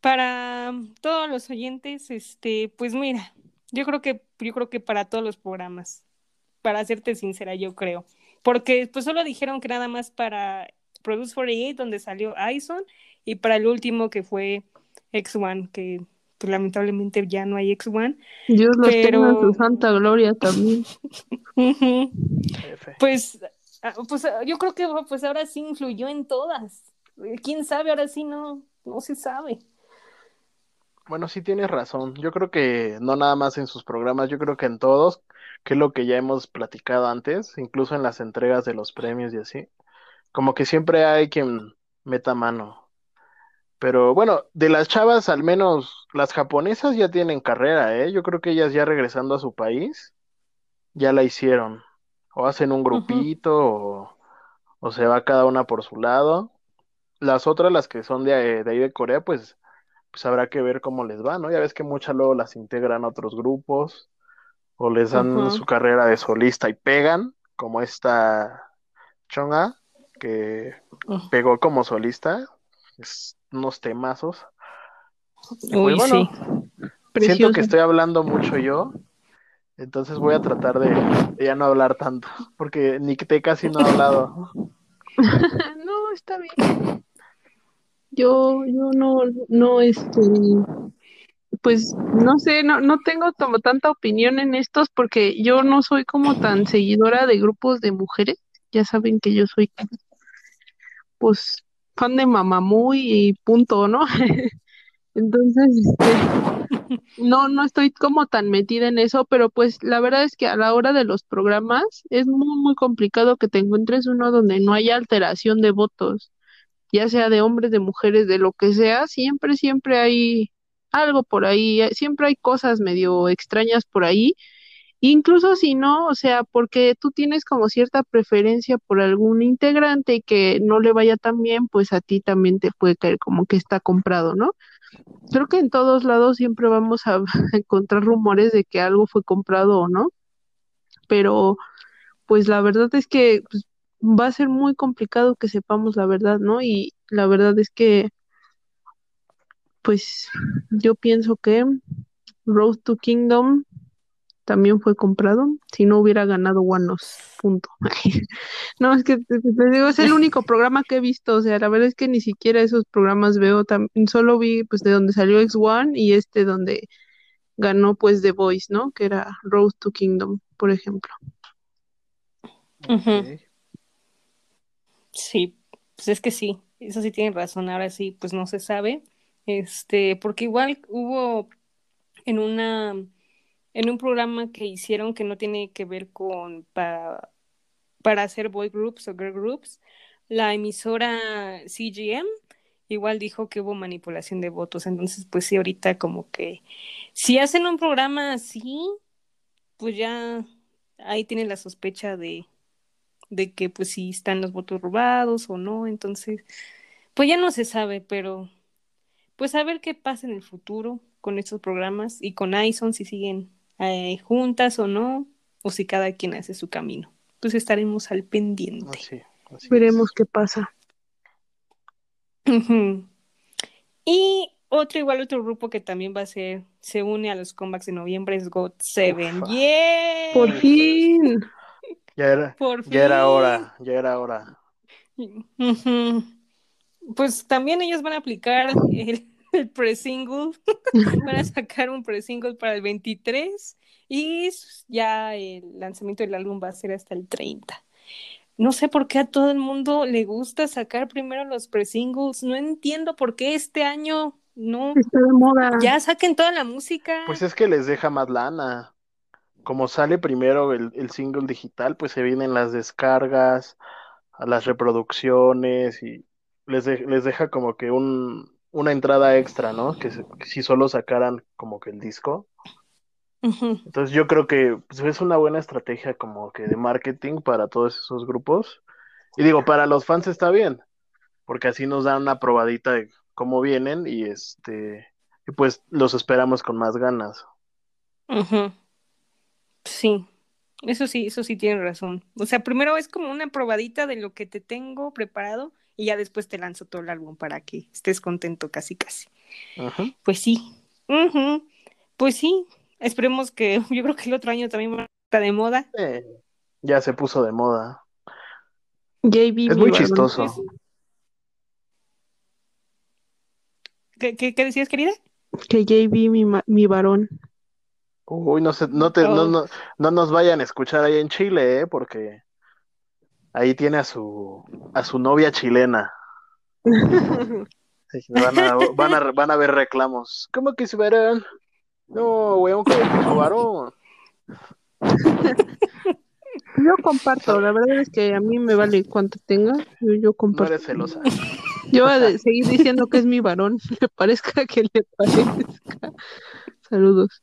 para todos los oyentes, este, pues mira, yo creo que, yo creo que para todos los programas, para serte sincera, yo creo. Porque pues solo dijeron que nada más para Produce 48, donde salió Ison, y para el último que fue X1, que pues, lamentablemente ya no hay X1. Dios los tenga en Pero- su santa gloria también. Pues, pues ah, yo creo que pues ahora sí influyó en todas. Eh, ¿Quién sabe? Ahora sí no, no se sabe. Bueno, sí tienes razón. Yo creo que no nada más en sus programas, yo creo que en todos, que es lo que ya hemos platicado antes, incluso en las entregas de los premios y así. Como que siempre hay quien meta mano. Pero bueno, de las chavas, al menos las japonesas ya tienen carrera, ¿eh? Yo creo que ellas ya regresando a su país, ya la hicieron. O hacen un grupito, o, o se va cada una por su lado. Las otras, las que son de, de ahí de Corea, pues, pues habrá que ver cómo les va, ¿no? Ya ves que muchas luego las integran a otros grupos, o les dan su carrera de solista y pegan, como esta Chonga, que pegó como solista, es unos temazos. Uy, pues bueno, sí. siento que estoy hablando mucho yo, entonces voy a tratar de, ya no hablar tanto, porque Nicte casi no ha hablado. No, está bien. Yo, yo no, no, este, pues no sé, no, no tengo como tanta opinión en estos porque yo no soy como tan seguidora de grupos de mujeres. Ya saben que yo soy, pues, fan de Mamamoo y punto, ¿no? Entonces, este, no, no estoy como tan metida en eso, pero pues la verdad es que a la hora de los programas es muy, muy complicado que te encuentres uno donde no haya alteración de votos, ya sea de hombres, de mujeres, de lo que sea, siempre, siempre hay algo por ahí, siempre hay cosas medio extrañas por ahí, incluso si no, o sea, porque tú tienes como cierta preferencia por algún integrante y que no le vaya tan bien, pues a ti también te puede caer como que está comprado, ¿no? Creo que en todos lados siempre vamos a encontrar rumores de que algo fue comprado o no, pero pues la verdad es que pues, va a ser muy complicado que sepamos la verdad, ¿no? Y la verdad es que pues yo pienso que Road to Kingdom también fue comprado, si no hubiera ganado Wanos, punto. No, es que te, digo, es el único programa que he visto, o sea, la verdad es que ni siquiera esos programas veo, solo vi pues de donde salió X1 y este donde ganó pues The Voice, ¿no? Que era Road to Kingdom, por ejemplo. Sí, pues es que sí, eso sí tiene razón, ahora sí, pues no se sabe, este, porque igual hubo en una, en un programa que hicieron que no tiene que ver con para, hacer boy groups o girl groups, la emisora CGM igual dijo que hubo manipulación de votos, entonces pues sí, ahorita como que si hacen un programa así, pues ya ahí tienen la sospecha de de que pues si están los votos robados o no, entonces pues ya no se sabe, pero pues a ver qué pasa en el futuro con estos programas y con Ison si siguen eh, juntas o no, o si cada quien hace su camino. Pues estaremos al pendiente. Así, así Veremos es. qué pasa. Y otro, igual otro grupo que también va a ser, se une a los comebacks de noviembre es God Seven. ¡Yeah! Por fin. Ya era, Por ya era hora, ya era hora. Pues también ellos van a aplicar el, el pre-single, van a sacar un pre-single para el 23 y ya el lanzamiento del álbum va a ser hasta el 30. No sé por qué a todo el mundo le gusta sacar primero los pre-singles, no entiendo por qué este año no, Está de moda. ya saquen toda la música. Pues es que les deja más lana. Como sale primero el, el single digital, pues se vienen las descargas, a las reproducciones y les, de- les deja como que un, una entrada extra, ¿no? Que, si solo sacaran como que el disco. Entonces yo creo que pues, es una buena estrategia como que de marketing para todos esos grupos. Y digo, para los fans está bien, porque así nos dan una probadita de cómo vienen y este, y pues los esperamos con más ganas. Sí, Eso sí, eso sí tiene razón. O sea, primero es como una probadita de lo que te tengo preparado y ya después te lanzo todo el álbum para que estés contento casi casi. Ajá. Pues sí. Pues sí. Esperemos que yo creo que el otro año también va a estar de moda. Eh, ya se puso de moda. JB, Es mi muy varón. chistoso. ¿Qué, qué, qué decías, querida? Que JB, mi, mi varón. Uy, no, se, no, te, no, Oh. no, no nos vayan a escuchar ahí en Chile, ¿eh? Porque ahí tiene a su, a su novia chilena. Van a, van a, van a ver reclamos. ¿Cómo que su varón? No, weón, ¿cómo que su varón? Yo comparto, la verdad es que a mí me vale cuánto tenga, yo, yo No comparto. eres celosa. Yo voy a seguir diciendo que es mi varón, le parezca que le parezca. Saludos.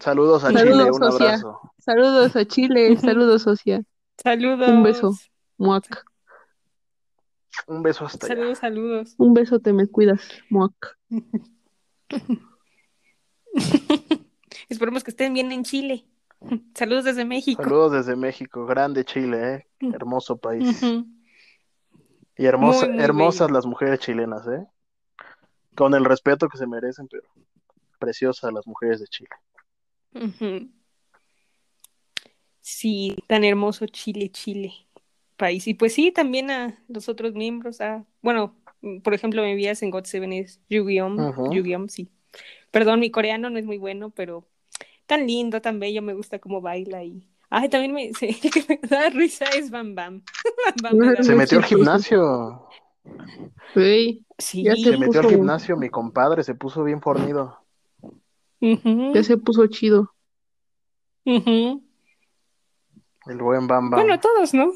Saludos a Saludos, Chile, un socia. abrazo. Saludos a Chile, saludos, socia. Saludos. Un beso. Muac. Un beso hasta allá. Saludos, saludos. Un beso, te me cuidas, Muac. Esperemos que estén bien en Chile. Saludos desde México. Saludos desde México, grande Chile, ¿eh? Hermoso país. Y hermosa- Muy, muy hermosas bello. las mujeres chilenas, ¿eh? Con el respeto que se merecen, pero preciosas las mujeres de Chile. Ujú. Sí, tan hermoso Chile, Chile, país. Y pues sí, también a los otros miembros, a, bueno, mm, por ejemplo, me envías en God Seven es Yu-Gi-Oh. Yu-Gi-Oh, sí. Perdón, mi coreano no es muy bueno, pero tan lindo, tan bello, me gusta cómo baila y... Ay, también me, sí, el que me da risa es Bam Bam. Bam Bam me da Se metió al gimnasio. Sí, ya Se se metió al gimnasio, mi compadre, se puso bien fornido. Ujú, ya se puso chido. ujú. El buen Bam Bam. Bueno, todos, ¿no?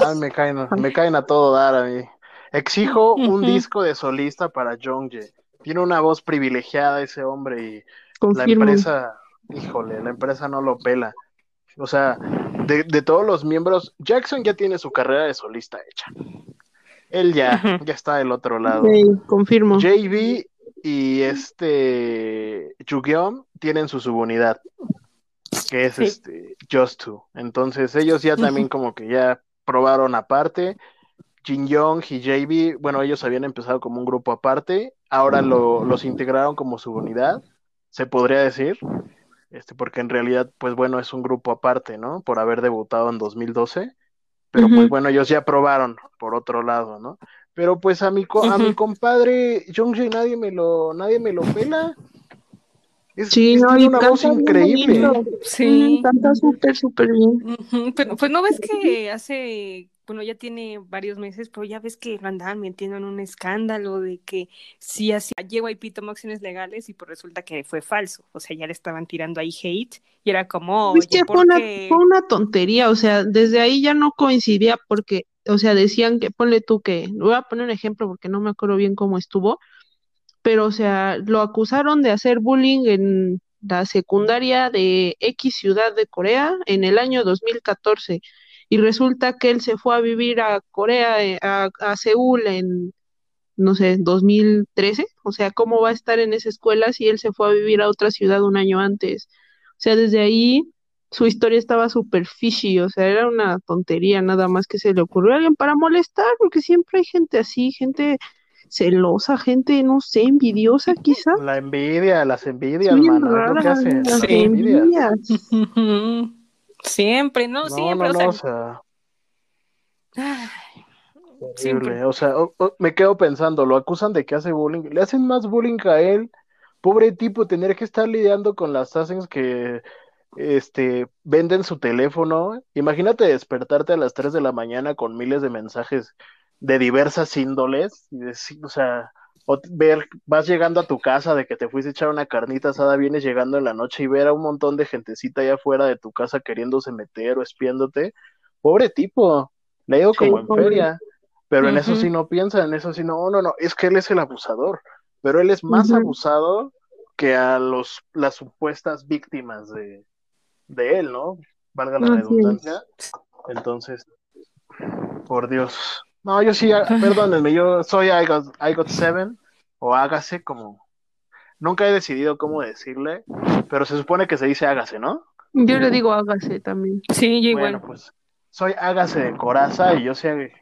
Ay, me caen, me caen a todo dar a mí. Exijo un disco de solista para Jongjae. Tiene una voz privilegiada ese hombre y la empresa, híjole, la empresa no lo pela. O sea, de, de todos los miembros, Jackson ya tiene su carrera de solista hecha. Él ya, ya está del otro lado. Güey, confirmo. JB y este Jugyeom tienen su subunidad, que es Sí. este Just Two. Entonces ellos ya también como que ya probaron aparte. Jin Young y JB, bueno, ellos habían empezado como un grupo aparte, ahora lo- los integraron como subunidad, se podría decir, este, porque en realidad, pues bueno, es un grupo aparte, ¿no? Por haber debutado en 2012, pero pues Ujú. bueno, ellos ya probaron por otro lado, ¿no? Pero pues a mi, co- a mi compadre Jungjae nadie me lo, nadie me lo pela. Es, Sí, es- no, tiene y una voz increíble. Sí. Canta súper, súper bien. Pero pues no ves que hace, bueno, ya tiene varios meses, pero ya ves que lo andaban metiendo en un escándalo de que si hacía JYP tomó acciones legales y pues resulta que fue falso. O sea, ya le estaban tirando ahí hate y era como, Es que fue una tontería, o sea, desde ahí ya no coincidía porque, o sea, decían que, ponle tú que, voy a poner un ejemplo porque no me acuerdo bien cómo estuvo, pero, o sea, lo acusaron de hacer bullying en la secundaria de X ciudad de Corea en el año 2014 y resulta que él se fue a vivir a Corea, eh, a, a Seúl en, no sé, 2013, o sea, ¿cómo va a estar en esa escuela si él se fue a vivir a otra ciudad un año antes? O sea, desde ahí su historia estaba súper fishy, o sea, era una tontería nada más que se le ocurrió a alguien para molestar, porque siempre hay gente así, gente celosa, gente, no sé, envidiosa quizá. La envidia, las envidias, Bien mano, es lo que hacen, las Sí. envidias. Siempre, ¿no? No, Siempre, no, o no, sea, o sea, horrible. O sea, o- o- me quedo pensando, lo acusan de que hace bullying, le hacen más bullying a él, pobre tipo, tener que estar lidiando con las asens que este venden su teléfono. Imagínate despertarte a las 3 de la mañana con miles de mensajes de diversas índoles y decir, o sea, o ver, vas llegando a tu casa de que te fuiste a echar una carnita asada, vienes llegando en la noche y ver a un montón de gentecita allá afuera de tu casa queriéndose meter o espiándote. Pobre tipo, le digo Sí, como en feria, pero en eso sí no piensa, en eso sí no, no, no, es que él es el abusador, pero él es más abusado que a los las supuestas víctimas de, de él, ¿no? Valga la redundancia. Entonces, por Dios. No, yo sí, ah, perdónenme, yo soy I got, I got seven, o hágase como. Nunca he decidido cómo decirle, pero se supone que se dice hágase, ¿no? Yo le digo hágase también. Sí, yo igual. Bueno, pues soy hágase de coraza y yo sé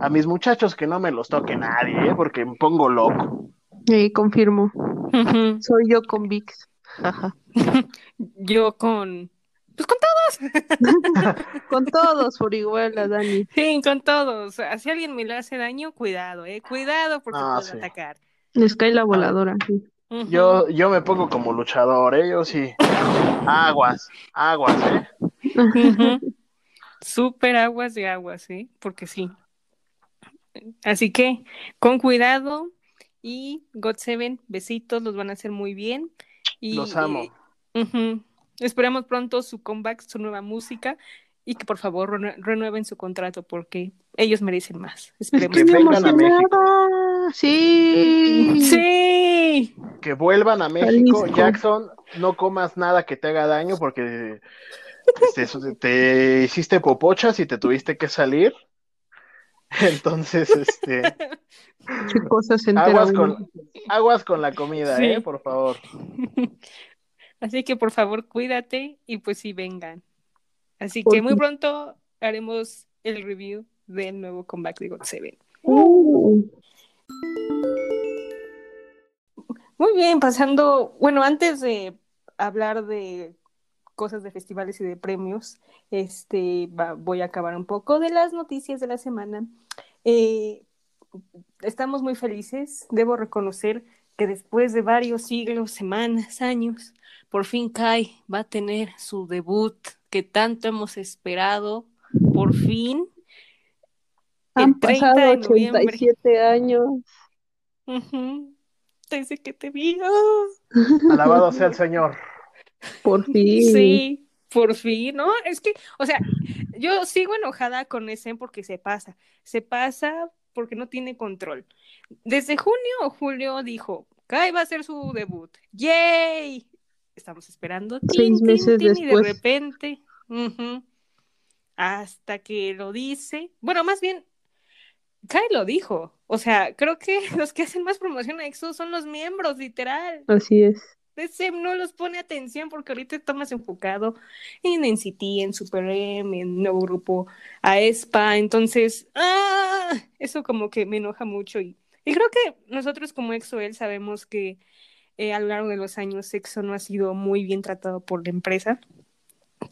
a mis muchachos que no me los toque nadie, ¿eh? porque me pongo loco. Eh, confirmo. Soy yo con VIX. Yo con. Pues con todos. Con todos por igual, a Dani. Sí, con todos. Si alguien me le hace daño, cuidado, ¿eh? Cuidado porque Ah, puede sí. atacar. Les cae la voladora. sí. Yo, yo me pongo como luchador, ¿eh? Yo sí. Aguas, aguas, ¿eh? Súper aguas de aguas, ¿eh? Porque sí. Así que, con cuidado y God Seven, besitos, los van a hacer muy bien. Y, Los amo. eh. Esperamos pronto su comeback, su nueva música y que por favor renue- renueven su contrato porque ellos merecen más. Esperemos. Que vengan a México. emocionada. Sí. Sí. Que vuelvan a México. Jalisco. Jackson, no comas nada que te haga daño porque te, te- te hiciste popochas y te tuviste que salir. Entonces, este, Qué cosas aguas con, aguas con la comida, Sí. ¿eh? Por favor. Así que por favor cuídate y pues sí vengan. Así que muy pronto haremos el review del nuevo comeback de God Seven. Uh, Muy bien, pasando, bueno, antes de hablar de cosas de festivales y de premios, este, va- voy a acabar un poco de las noticias de la semana. Eh, estamos muy felices, debo reconocer que después de varios siglos, semanas, años, por fin Kai va a tener su debut que tanto hemos esperado, por fin. han el 30 pasado de noviembre. 87 años. Ujú. Desde que te vi. Alabado sea el Señor. Por fin. Sí, por fin, ¿no? Es que, o sea, yo sigo enojada con ese porque se pasa, se pasa porque no tiene control. Desde junio o julio dijo, Kai va a hacer su debut. ¡Yay! Estamos esperando. Seis tin, meses tin, y de después. repente, hasta que lo dice. Bueno, más bien, Kai lo dijo. O sea, creo que los que hacen más promoción a EXO son los miembros, literal. Así es. DC no los pone atención porque ahorita está más enfocado en NCT, en Super M, en nuevo grupo aespa, entonces, ah, eso como que me enoja mucho y, y creo que nosotros como EXO-L sabemos que eh, a lo largo de los años EXO no ha sido muy bien tratado por la empresa,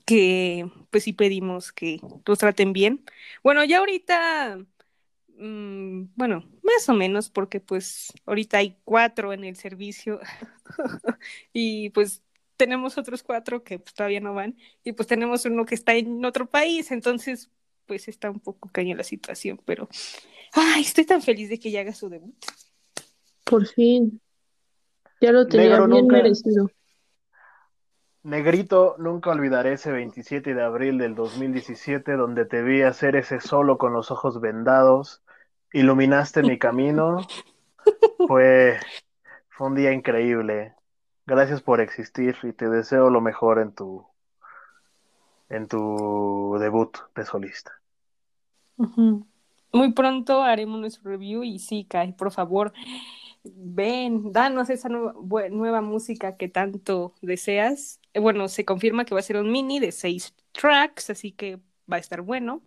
que pues sí pedimos que los traten bien. Bueno, ya ahorita, mm, bueno, más o menos porque pues ahorita hay cuatro en el servicio y pues tenemos otros cuatro que pues, todavía no van y pues tenemos uno que está en otro país, entonces pues está un poco caña la situación, pero ay, estoy tan feliz de que ya haga su debut. Por fin. Ya lo tenía Negro bien nunca. merecido. Negrito, nunca olvidaré ese 27 de abril del 2017 donde te vi hacer ese solo con los ojos vendados, iluminaste mi camino, fue, fue un día increíble. Gracias por existir y te deseo lo mejor en tu en tu debut de solista. Muy pronto haremos nuestro review y sí, Kai, por favor, ven, danos esa nueva, música que tanto deseas. Eh, Bueno, se confirma que va a ser un mini de seis tracks, así que va a estar bueno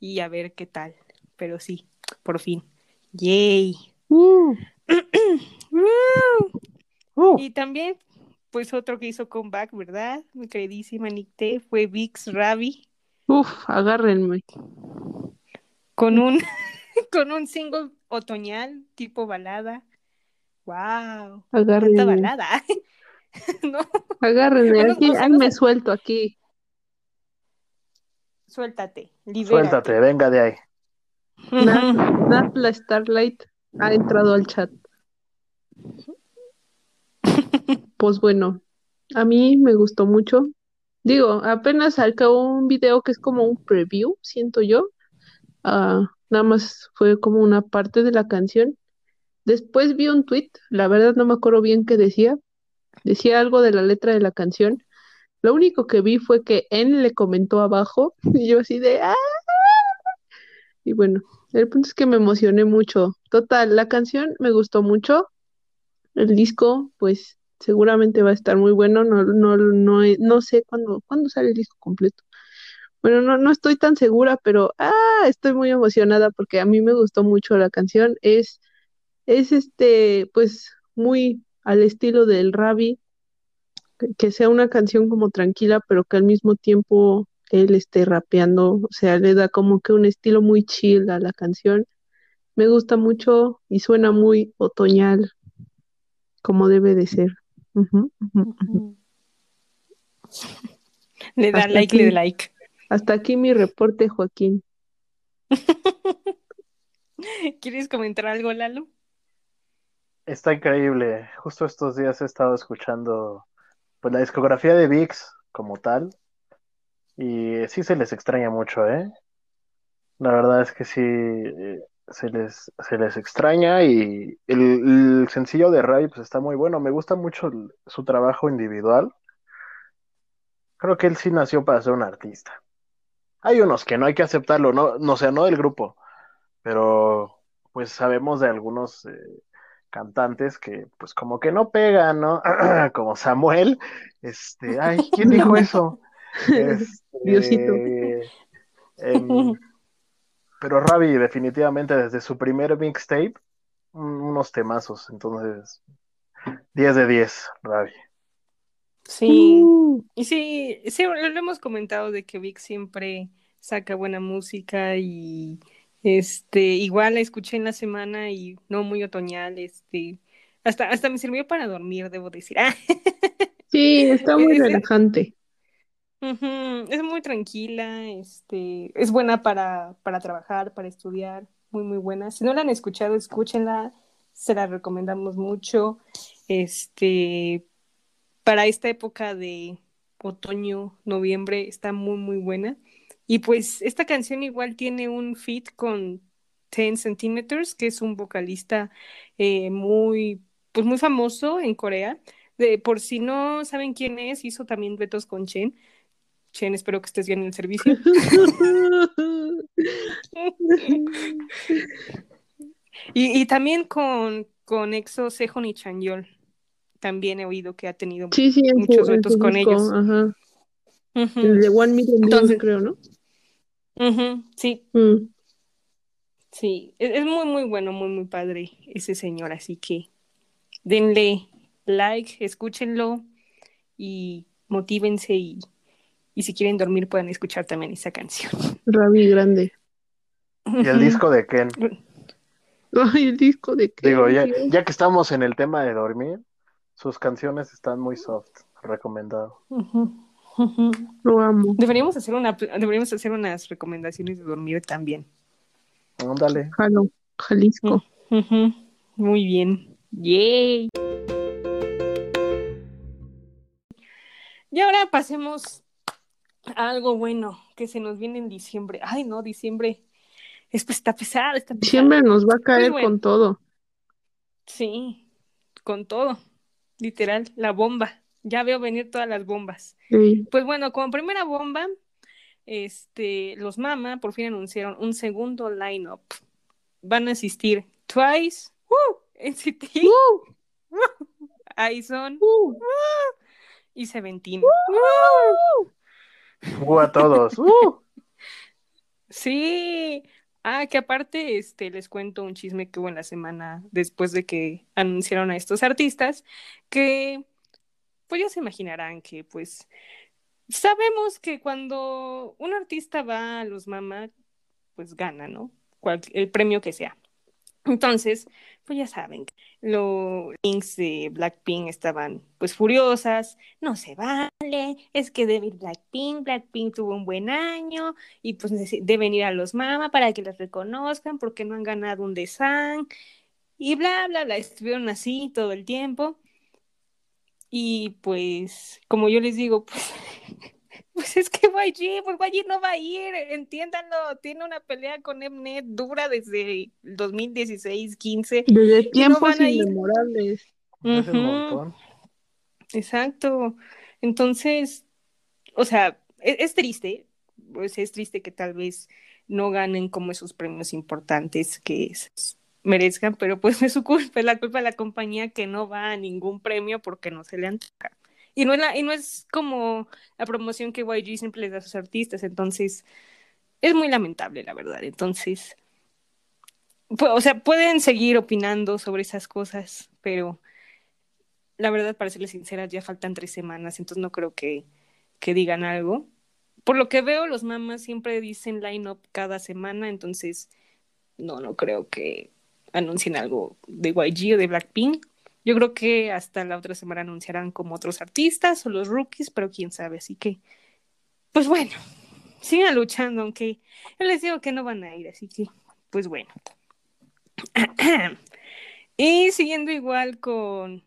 y a ver qué tal. Pero sí, por fin. Yay. Uh. Uh, Y también, pues otro que hizo comeback, ¿verdad? Mi queridísima Nicté fue Vix Ravi uf, agárrenme. con un con un single otoñal tipo balada. Wow, Agárrenme. balada. no, Agárrenme. Bueno, Aquí, ahí no me suelto aquí. suéltate, libérate. suéltate, venga de ahí. Nat, Nat la Starlight ha entrado al chat. Pues bueno, a mí me gustó mucho. Digo, apenas sacó un video que es como un preview, siento yo. Ah, nada más fue como una parte de la canción. Después vi un tweet, la verdad no me acuerdo bien qué decía. Decía algo de la letra de la canción. Lo único que vi fue que N le comentó abajo y yo así de ¡ah! Y bueno, el punto es que me emocioné mucho. Total, la canción me gustó mucho. El disco, pues, seguramente va a estar muy bueno. No, no, no, no sé cuándo, cuándo sale el disco completo. Bueno, no, no estoy tan segura, pero ah, estoy muy emocionada porque a mí me gustó mucho la canción. Es, es este, pues, muy al estilo del Ravi, que, sea una canción como tranquila, pero que al mismo tiempo él esté rapeando, o sea, le da como que un estilo muy chill a la canción. Me gusta mucho y suena muy otoñal, como debe de ser. Le da Hasta like, le da like. Hasta aquí mi reporte, Joaquín. ¿Quieres comentar algo, Lalo? Está increíble. Justo estos días he estado escuchando pues, la discografía de VIX como tal. Y sí se les extraña mucho, ¿eh? La verdad es que sí eh, se les, se les extraña y el, el sencillo de Ray pues está muy bueno. Me gusta mucho su trabajo individual. Creo que él sí nació para ser un artista. Hay unos que no hay que aceptarlo, no, no sé, no del grupo, pero pues sabemos de algunos eh, cantantes que pues como que no pegan, ¿no? Como Samuel. Este, ay, ¿quién dijo eso? Diosito. Este, pero Ravi definitivamente desde su primer mixtape, un- unos temazos, entonces 10 de 10, Ravi. Sí. Uh, Y sí, sí, lo lo hemos comentado de que Vic siempre saca buena música y este, igual la escuché en la semana y no muy otoñal, este, hasta, hasta me sirvió para dormir, debo decir. Ah, sí, está muy Es- relajante. Es muy tranquila, este, es buena para, para trabajar, para estudiar, muy, muy buena. Si no la han escuchado, escúchenla, se la recomendamos mucho. Este, para esta época de otoño, noviembre, está muy, muy buena. Y pues esta canción igual tiene un feat con 10 Centimeters, que es un vocalista eh, muy, pues muy famoso en Corea. De, por si no saben quién es, hizo también duetos con Chen. Chen, espero que estés bien en el servicio. Y, y también con, con EXO, Sehun y Chanyeol. También he oído que ha tenido Sí, sí, muchos duetos con ellos. ajá. El de One Million Entonces- creo, ¿no? Ujú, sí, Mm. sí. Es, es muy, muy bueno, muy, muy padre ese señor. Así que denle like, escúchenlo y motívense. Y, y si quieren dormir, pueden escuchar también esa canción. Ravi grande. Y el disco de Ken. Ay, el disco de Ken, Digo, ya, ya que estamos en el tema de dormir, sus canciones están muy soft, recomendado. Lo amo. Deberíamos hacer una, deberíamos hacer unas recomendaciones de dormir también. Ándale. Jalo, Jalisco. Muy bien. Yay. Y ahora pasemos a algo bueno que se nos viene en diciembre. Ay, no, diciembre. Es, pues, está pesado, está pesado. Siempre nos va a caer bueno. con todo. Sí, con todo. Literal, la bomba. Ya veo venir todas las bombas. Sí. Pues bueno, como primera bomba, este, los Mama por fin anunciaron un segundo lineup. Van a asistir Twice, ¡uh! NCT, ¡Uh! IZON ¡Uh! y Seventeen. Uh, a todos. Sí. Ah, que aparte, este, les cuento un chisme que hubo en la semana después de que anunciaron a estos artistas, que pues ya se imaginarán que pues sabemos que cuando un artista va a los Mama, pues gana, ¿no? Cual- el premio que sea. Entonces, pues ya saben, los links de Blackpink estaban pues furiosas, no se vale, es que ir Blackpink, Blackpink tuvo un buen año y pues deben ir a los Mama para que las reconozcan porque no han ganado un Desan y bla, bla, bla, estuvieron así todo el tiempo y pues como yo les digo, pues, pues es que YG, pues YG no va a ir, entiéndanlo, tiene una pelea con Mnet dura desde el 2016-15 Desde tiempos van a ir. inmemorables. Montón. Exacto. Entonces, o sea, es, es triste, pues es triste que tal vez no ganen como esos premios importantes que es merezcan, pero pues es su culpa, es la culpa de la compañía que no va a ningún premio porque no se le antoja. Y no, es y no es como la promoción que YG siempre les da a sus artistas, entonces es muy lamentable, la verdad. Entonces, o sea, pueden seguir opinando sobre esas cosas, pero la verdad, para serles sinceras, ya faltan tres semanas, entonces no creo que, que digan algo. Por lo que veo, los mamás siempre dicen line-up cada semana, entonces no, no creo que anuncien algo de YG o de Blackpink. Yo creo que hasta la otra semana anunciarán como otros artistas o los rookies, pero quién sabe, así que, pues bueno, sigan luchando, aunque yo les digo que no van a ir, así que, pues bueno. y siguiendo igual con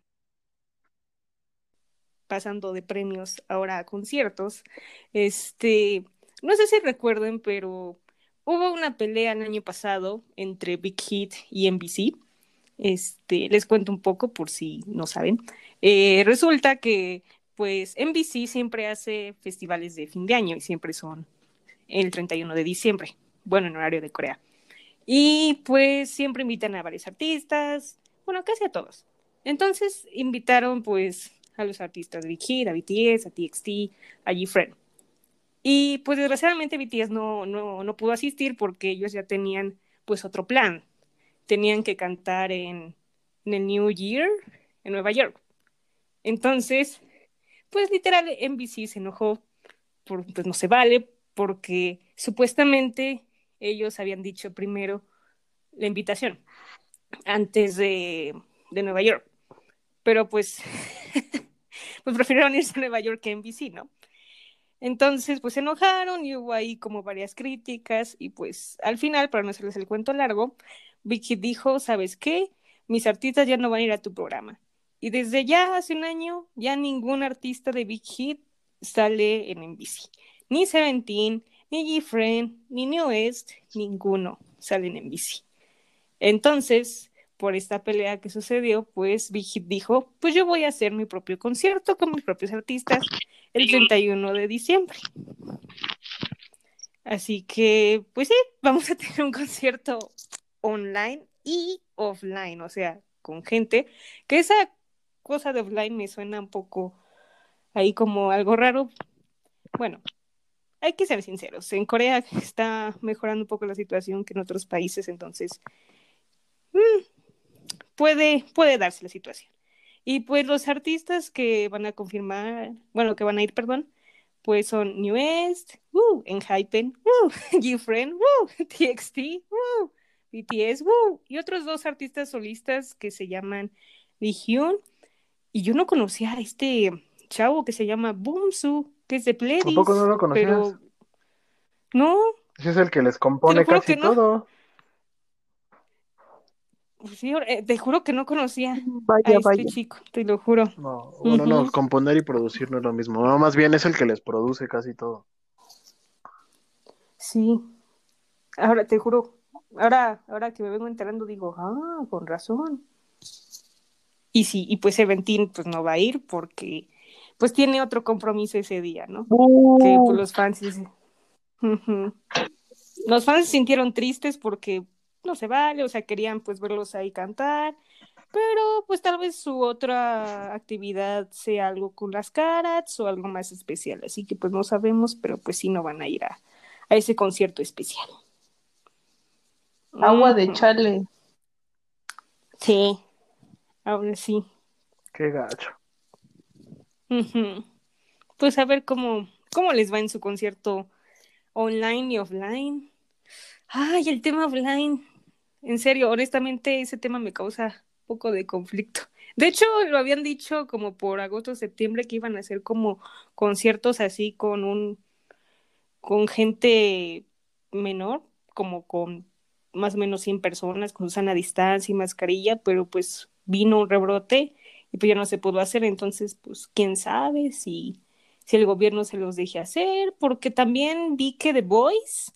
pasando de premios ahora a conciertos, este, no sé si recuerden, pero hubo una pelea el año pasado entre Big Hit y NBC. Este, les cuento un poco por si no saben. Eh, resulta que, pues, NBC siempre hace festivales de fin de año y siempre son el 31 de diciembre, bueno, en horario de Corea. Y pues siempre invitan a varios artistas, bueno, casi a todos. Entonces invitaron pues a los artistas de Big Hit, a BTS, a TXT, a GFriend. Y pues desgraciadamente BTS no, no, no pudo asistir porque ellos ya tenían pues otro plan. Tenían que cantar en, el New Year en Nueva York. Entonces, pues literal NBC se enojó, por, pues no se vale, porque supuestamente ellos habían dicho primero la invitación antes de, de Nueva York. Pero pues, pues prefirieron irse a Nueva York que NBC, ¿no? Entonces, pues se enojaron y hubo ahí como varias críticas y pues al final, para no hacerles el cuento largo, Vicky dijo, ¿sabes qué? Mis artistas ya no van a ir a tu programa. Y desde ya hace un año, ya ningún artista de Big Hit sale en NBC. Ni Seventeen, ni GFriend, ni New West, ninguno salen en NBC. Entonces, por esta pelea que sucedió, pues Big Hit dijo, pues yo voy a hacer mi propio concierto con mis propios artistas el 31 de diciembre. Así que, pues sí, vamos a tener un concierto online y offline, o sea, con gente, que esa cosa de offline me suena un poco ahí como algo raro. Bueno, hay que ser sinceros, en Corea está mejorando un poco la situación que en otros países, entonces mmm, puede, puede darse la situación. Y pues los artistas que van a confirmar, bueno, que van a ir, perdón, pues son New West, uh, Enhypen, uh, GFriend, uh, TXT, uh, BTS, uh, y otros dos artistas solistas que se llaman Hyun. Y yo no conocía a este chavo que se llama Boomsu, que es de Pledis. ¿Tampoco no lo conocías? Pero no, Ese es el que les compone casi no. todo. Pues sí, eh, te juro que no conocía a Vaya, este vaya. chico, te lo juro. No, bueno, no, componer y producir no es lo mismo. No, más bien es el que les produce casi todo. Sí, ahora te juro, ahora, ahora que me vengo enterando digo, ah, con razón. Y sí, y pues Seventeen pues no va a ir porque pues tiene otro compromiso ese día, ¿no? Que pues, los fans los fans se sintieron tristes porque no se vale, o sea, querían pues verlos ahí cantar, pero pues tal vez su otra actividad sea algo con las caras o algo más especial, así que pues no sabemos, pero pues sí no van a ir a, a ese concierto especial. agua de Ujú. chale. Sí, ahora sí. Qué gacho. Pues a ver cómo, cómo les va en su concierto online y offline. Ay, el tema offline. En serio, honestamente, ese tema me causa un poco de conflicto. De hecho, lo habían dicho como por agosto, septiembre, que iban a hacer como conciertos así con un, con gente menor, como con más o menos 100 personas, con sana distancia y mascarilla, pero pues vino un rebrote y pues ya no se pudo hacer, entonces pues quién sabe si, si el gobierno se los deje hacer, porque también vi que The Voice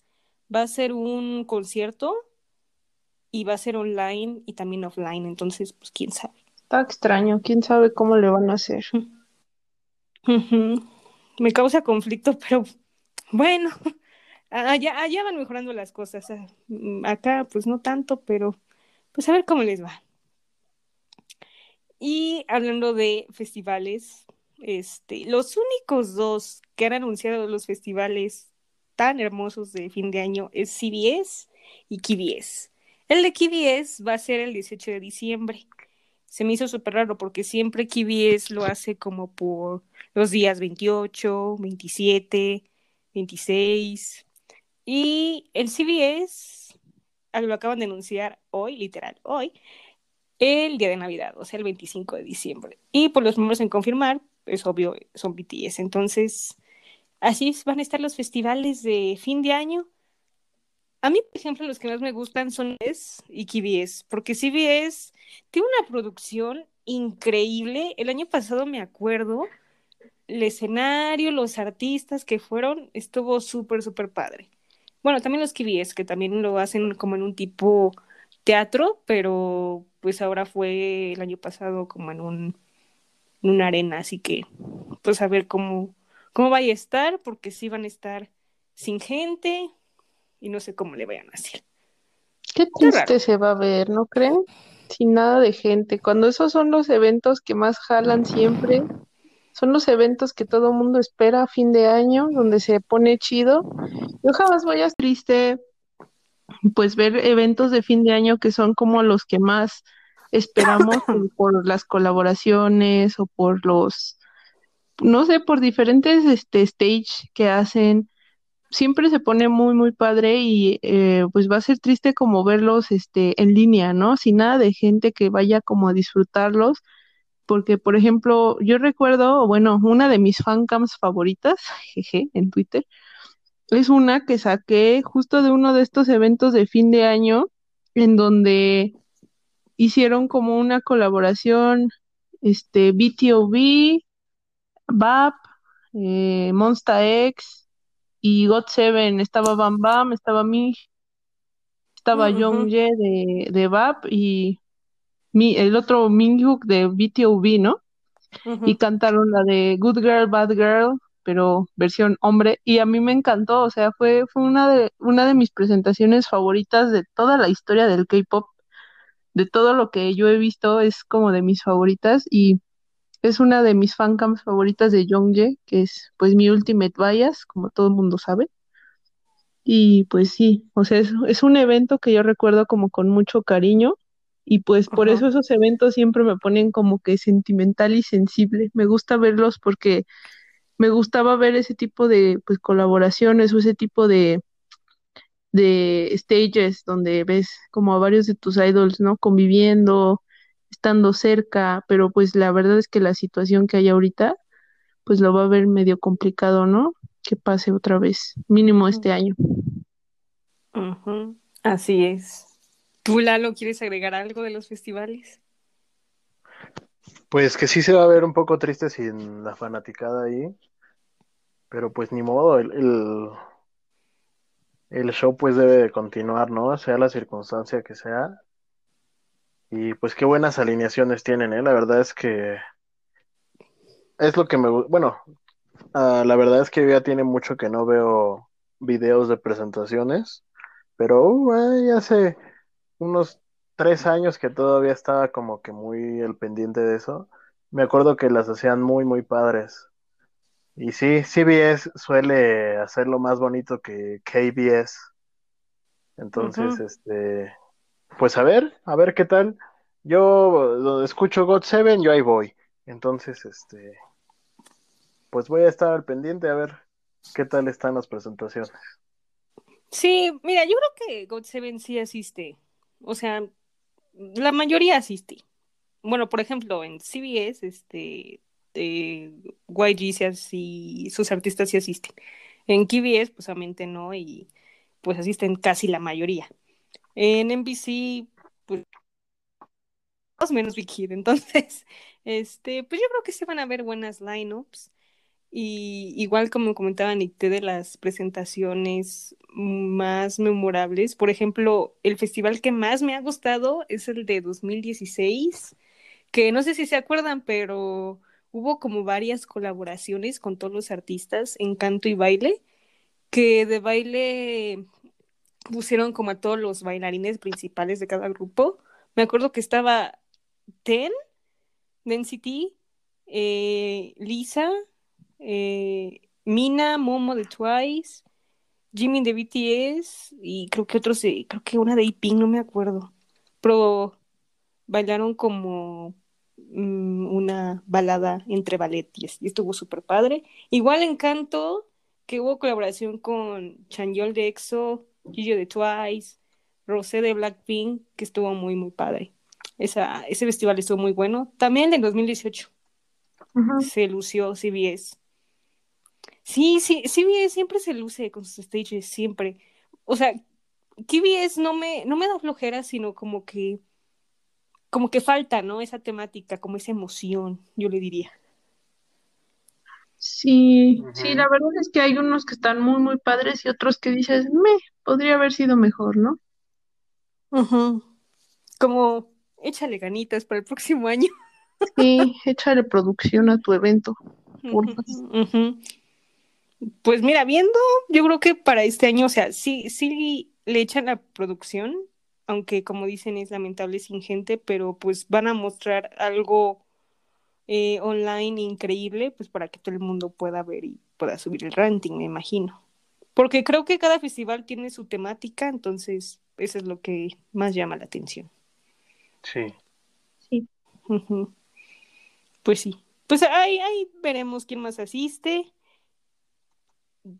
va a ser un concierto y va a ser online y también offline, entonces pues quién sabe. Está extraño. ¿Quién sabe cómo le van a hacer? Me causa conflicto, pero bueno, allá, allá van mejorando las cosas. mm, Acá pues no tanto, pero, pues a ver cómo les va. Y hablando de festivales, este, los únicos dos que han anunciado los festivales tan hermosos de fin de año es CBS y KBS. El de KBS va a ser el 18 de diciembre. Se me hizo súper raro porque siempre KBS lo hace como por los días 28, 27, 26. Y el CBS lo acaban de anunciar hoy, literal, hoy, el día de Navidad, o sea, el 25 de diciembre. Y por los números en confirmar, es obvio, son BTS. Entonces, así van a estar los festivales de fin de año. A mí, por ejemplo, los que más me gustan son CBS y KBS, porque CBS tiene una producción increíble. El año pasado me acuerdo, el escenario, los artistas que fueron, estuvo súper, súper padre. Bueno, también los KBS, que también lo hacen como en un tipo teatro, pero pues ahora fue el año pasado como en un en una arena, así que pues a ver cómo cómo vaya a estar, porque sí van a estar sin gente y no sé cómo le vayan a hacer. Qué triste se va a ver, ¿no creen? Sin nada de gente. Cuando esos son los eventos que más jalan siempre, son los eventos que todo mundo espera a fin de año, donde se pone chido. Yo jamás voy a triste, pues ver eventos de fin de año que son como los que más esperamos por, las colaboraciones o por los, no sé, por diferentes este, stage que hacen. Siempre se pone muy, muy padre y eh, pues va a ser triste como verlos este, en línea, ¿no? Sin nada de gente que vaya como a disfrutarlos porque, por ejemplo, yo recuerdo, bueno, una de mis fancams favoritas, jeje, en Twitter, es una que saqué justo de uno de estos eventos de fin de año, en donde hicieron como una colaboración, este, BTOB, BAP, eh, Monsta X y God7, estaba Bam Bam, estaba Mi, estaba Young de, de BAP y el otro Minhyuk de BTOB, ¿no? Y cantaron la de Good Girl, Bad Girl, pero versión hombre, y a mí me encantó, o sea, fue, fue una, de, una de mis presentaciones favoritas de toda la historia del K-Pop, de todo lo que yo he visto, es como de mis favoritas, y es una de mis fancams favoritas de Jongjae, que es pues mi ultimate bias, como todo el mundo sabe. Y pues sí, o sea, es, es un evento que yo recuerdo como con mucho cariño y pues por eso esos eventos siempre me ponen como que sentimental y sensible. Me gusta verlos porque me gustaba ver ese tipo de pues colaboraciones o ese tipo de de stages donde ves como a varios de tus idols, ¿no? Conviviendo, estando cerca, pero pues la verdad es que la situación que hay ahorita pues lo va a ver medio complicado, ¿no? Que pase otra vez, mínimo este año. Así es. ¿Tú, Lalo, quieres agregar algo de los festivales? Pues que sí se va a ver un poco triste sin la fanaticada ahí. Pero pues ni modo, el, el, show pues debe de continuar, ¿no? Sea la circunstancia que sea. Y pues qué buenas alineaciones tienen, ¿eh? La verdad es que es lo que me gusta. Bueno, ah, la verdad es que ya tiene mucho que no veo videos de presentaciones. Pero uh, ya sé unos tres años que todavía estaba como que muy el pendiente de eso, me acuerdo que las hacían muy, muy padres. Y sí, CBS suele hacerlo más bonito que KBS. Entonces, este, pues a ver, a ver qué tal. Yo escucho God Seven, yo ahí voy. Entonces, este, pues voy a estar al pendiente a ver qué tal están las presentaciones. Sí, mira, yo creo que God Seven sí asiste. O sea, la mayoría asiste. Bueno, por ejemplo, en CBS, este, YG y sus artistas sí asisten. En KBS, pues obviamente no, y pues asisten casi la mayoría. En NBC, pues más o menos Big. Entonces, este, pues yo creo que se van a ver buenas lineups. Y igual como comentaba Nick, de las presentaciones más memorables, por ejemplo, el festival que más me ha gustado es el de 2016, que no sé si se acuerdan, pero hubo como varias colaboraciones con todos los artistas en canto y baile, que de baile pusieron como a todos los bailarines principales de cada grupo Me acuerdo que estaba Ten, de NCT, eh, Lisa, eh, Mina, Momo de Twice, Jimmy de BTS y creo que otros, creo que una de Pink, no me acuerdo. Pero bailaron como mm, una balada entre ballet y, es- y estuvo súper padre. Igual Encanto, que hubo colaboración con Chanyeol de EXO, Gigi de Twice, Rosé de Blackpink, que estuvo muy, muy padre. Esa, ese festival estuvo muy bueno. También en 2018 Ujú. se lució CBS. Sí, sí, CBS siempre se luce con sus stages, siempre. O sea, KBS no me, no me da flojera, sino como que, como que falta, ¿no? Esa temática, como esa emoción, yo le diría. Sí, sí, la verdad es que hay unos que están muy, muy padres y otros que dices, me, podría haber sido mejor, ¿no? Ujú. Como, échale ganitas para el próximo año. Sí, échale producción a tu evento. Pues mira, viendo, yo creo que para este año, o sea, sí, sí le echan la producción, aunque como dicen es lamentable sin gente, pero pues van a mostrar algo eh, online increíble, pues para que todo el mundo pueda ver y pueda subir el ranking, me imagino. Porque creo que cada festival tiene su temática, entonces eso es lo que más llama la atención. Sí. Ujú. Pues sí. Pues ahí, ahí veremos quién más asiste.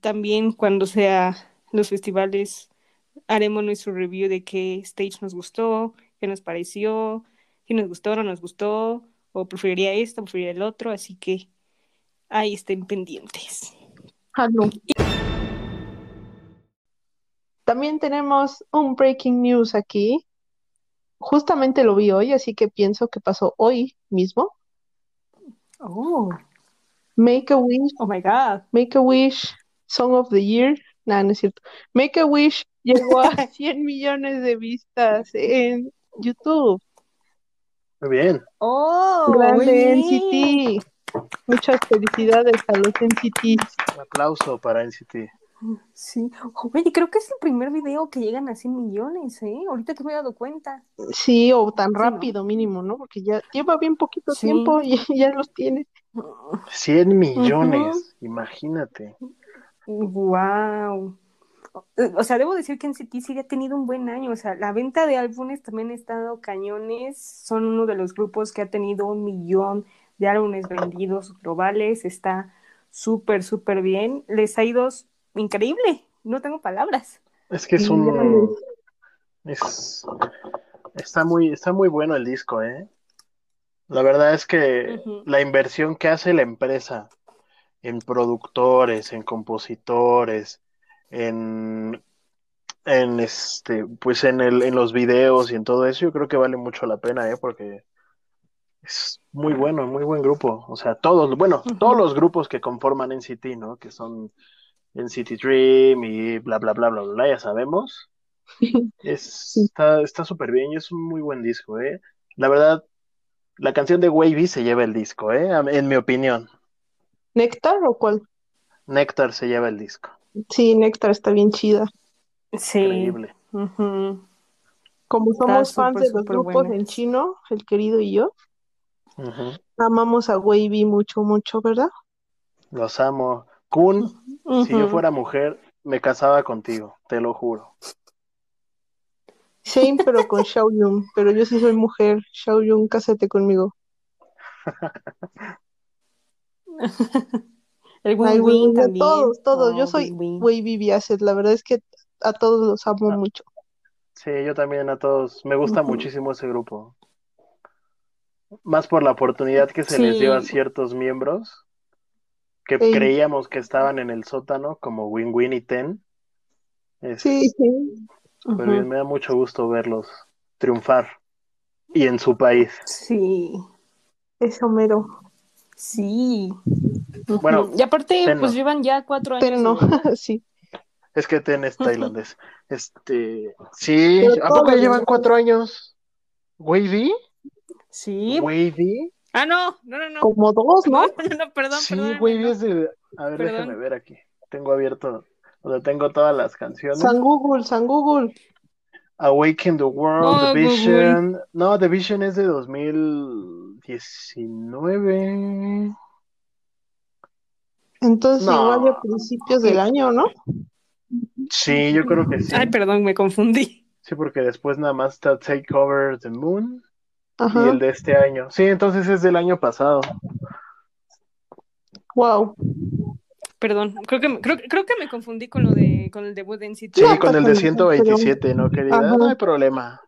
También cuando sea los festivales haremos nuestro review de qué stage nos gustó, qué nos pareció, si nos gustó o no nos gustó, o preferiría esto, preferiría el otro, así que ahí estén pendientes. Jalo. También tenemos un breaking news aquí. Justamente lo vi hoy, así que pienso que pasó hoy mismo. Oh, Make a Wish, oh my God. Make a Wish, Song of the Year. Nah, no es cierto. Make a Wish llegó a 100 millones de vistas en YouTube. Muy bien. Oh, muy Grande bien. NCT. Muchas felicidades a los NCTs. Un aplauso para NCT. Sí. Oye, creo que es el primer video que llegan a 100 millones, ¿eh? Ahorita que me he dado cuenta. Sí, o tan ¿no? rápido mínimo, ¿no? Porque ya lleva bien poquito Sí. tiempo y ya los tiene. 100 millones, imagínate. Wow. O sea, debo decir que NCT sí ha tenido un buen año. O sea, la venta de álbumes también ha estado cañones. Son uno de los grupos que ha tenido un millón de álbumes vendidos globales. Está súper, súper bien. Les ha ido increíble. No tengo palabras. Es que es un... Es... Está muy, está muy bueno el disco, ¿eh? La verdad es que la inversión que hace la empresa en productores, en compositores, en, en este, pues en el, en los videos y en todo eso, yo creo que vale mucho la pena, ¿eh? Porque es muy bueno, muy buen grupo. O sea, todos, bueno, todos los grupos que conforman NCT, ¿no? Que son NCT Dream y bla, bla, bla, bla, bla, ya sabemos. Es, está, está súper bien y es un muy buen disco, ¿eh? La verdad, la canción de Wavy se lleva el disco, ¿eh? En mi opinión. ¿Néctar o cuál? Néctar se lleva el disco. Sí, Néctar está bien chida. Sí. Increíble. Como somos fans de los grupos buena. en chino, el querido y yo, amamos a Wavy mucho, mucho, ¿verdad? Los amo. Kun, si yo fuera mujer, me casaba contigo, te lo juro. Same, pero con Xiaoyun. Pero yo sí soy mujer. Xiaoyun, cásate conmigo. El Win Win también. todos, todos. Yo Oh, soy Win Win. Wavy Biaset. La verdad es que a todos los amo Ah. mucho. Sí, yo también a todos. Me gusta muchísimo ese grupo. Más por la oportunidad que se les dio a ciertos miembros que Sí. creíamos que estaban en el sótano, como Win Win y Ten. Es Sí, sí. Ujú. bien, me da mucho gusto verlos triunfar. Y en su país. Sí, Eso mero. sí. Bueno, y aparte, Ten pues no. llevan ya cuatro años. Ten no, sí. Es que Ten es tailandés. Este, sí, Pero ¿a poco ya llevan cuatro años? ¿Wavy? Sí. ¿Wavy? Ah, no, no, no, no. Como dos, No, ¿no? perdón, Sí, Wavy no. es de... A ver, Perdón. déjame ver aquí. Tengo abierto, o sea, tengo todas las canciones. San Google, San Google. Awaken the World, Oh, The Google. Vision. No, The Vision es de 2019. Entonces No. igual de principios del año, ¿no? Sí, yo creo que sí. Ay, perdón, me confundí. Sí, porque después nada más está Take Over the Moon y Ajá. el de este año. Sí, entonces es del año pasado. Wow. Perdón, creo que, me- creo, creo que me confundí con lo de con el debut de NCT. Sí, No con el de pasa nada, 127, ¿no, querida? Ajá. No hay problema.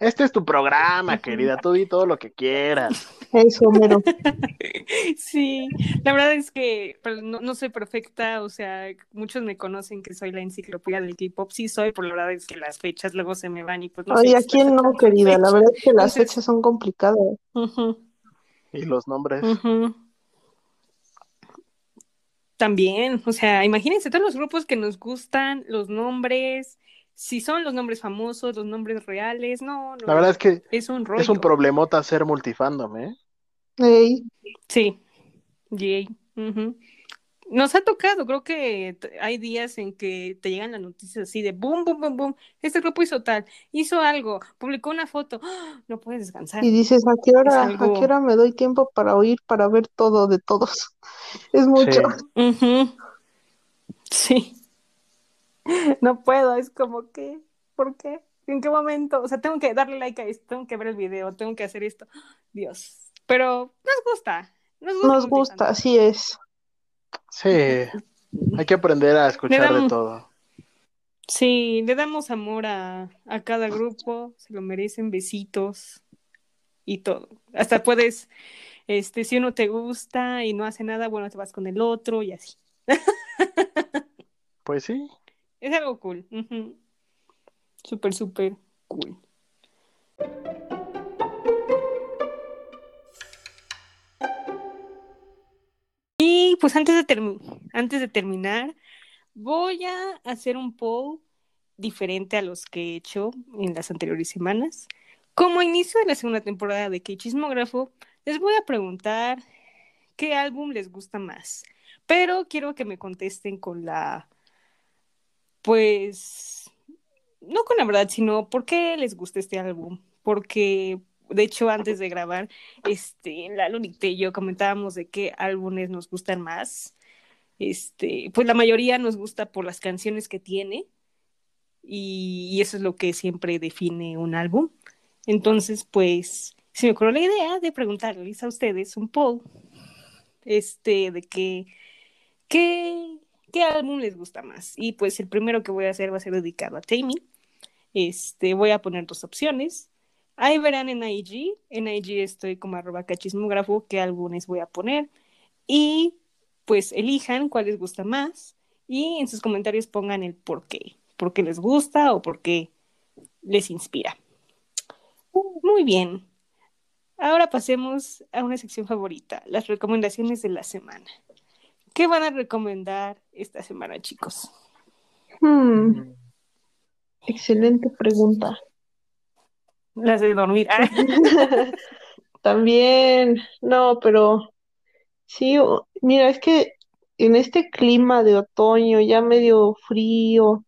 Este es tu programa, querida. Tú di todo lo que quieras. Eso, mero. Sí, la verdad es que pues, no, no soy perfecta, o sea, muchos me conocen que soy la enciclopedia del K-pop, sí soy, pero la verdad es que las fechas luego se me van y pues no Ay, ¿a quién no, querida? La verdad es que las Entonces- fechas son complicadas. Y los nombres. También, o sea, imagínense todos los grupos que nos gustan, los nombres, si son los nombres famosos, los nombres reales, no, no, La verdad es que es un rollo. es un problemota ser multifandom, ¿eh? Ey, Sí, yay. Nos ha tocado, creo que hay días en que te llegan las noticias así de boom, boom, boom, boom. Este grupo hizo tal, hizo algo, publicó una foto. ¡Ah! No puedes descansar. Y dices, ¿a qué hora, algo- a qué hora me doy tiempo para oír, para ver todo de todos? Es mucho. Sí. No puedo, es como que, ¿por qué? ¿En qué momento? O sea, tengo que darle like a esto, tengo que ver el video, tengo que hacer esto. Dios. Pero nos gusta. Nos gusta. Nos gusta, así es. Sí. Hay que aprender a escuchar de todo. Sí, le damos amor a, a cada grupo, se lo merecen, besitos y todo. Hasta puedes, este, si uno te gusta y no hace nada, bueno, te vas con el otro y así. Pues sí. Es algo cool. ujú. Súper, súper cool. Y pues antes de, antes de terminar, voy a hacer un poll diferente a los que he hecho en las anteriores semanas. Como inicio de la segunda temporada de K-Chismógrafo, les voy a preguntar qué álbum les gusta más. Pero quiero que me contesten con la pues no con la verdad, sino por qué les gusta este álbum. Porque, de hecho, antes de grabar, este, la Lunite y yo comentábamos de qué álbumes nos gustan más. Este, pues la mayoría nos gusta por las canciones que tiene. Y, eso es lo que siempre define un álbum. Entonces, pues, se me ocurrió la idea de preguntarles a ustedes un poll. Este, de qué, qué álbum les gusta más. Y pues el primero que voy a hacer va a ser dedicado a Tammy. Este, voy a poner dos opciones. Ahí verán en IG. En IG estoy como arroba cachismógrafo qué álbumes voy a poner. Y pues elijan cuál les gusta más. Y en sus comentarios pongan el por qué. Por qué les gusta o por qué les inspira. Muy bien. Ahora pasemos a una sección favorita, las recomendaciones de la semana. ¿Qué van a recomendar esta semana, chicos? Hmm, excelente pregunta. Las de dormir. Ah, También, no, pero sí, mira, es que en este clima de otoño, ya medio frío,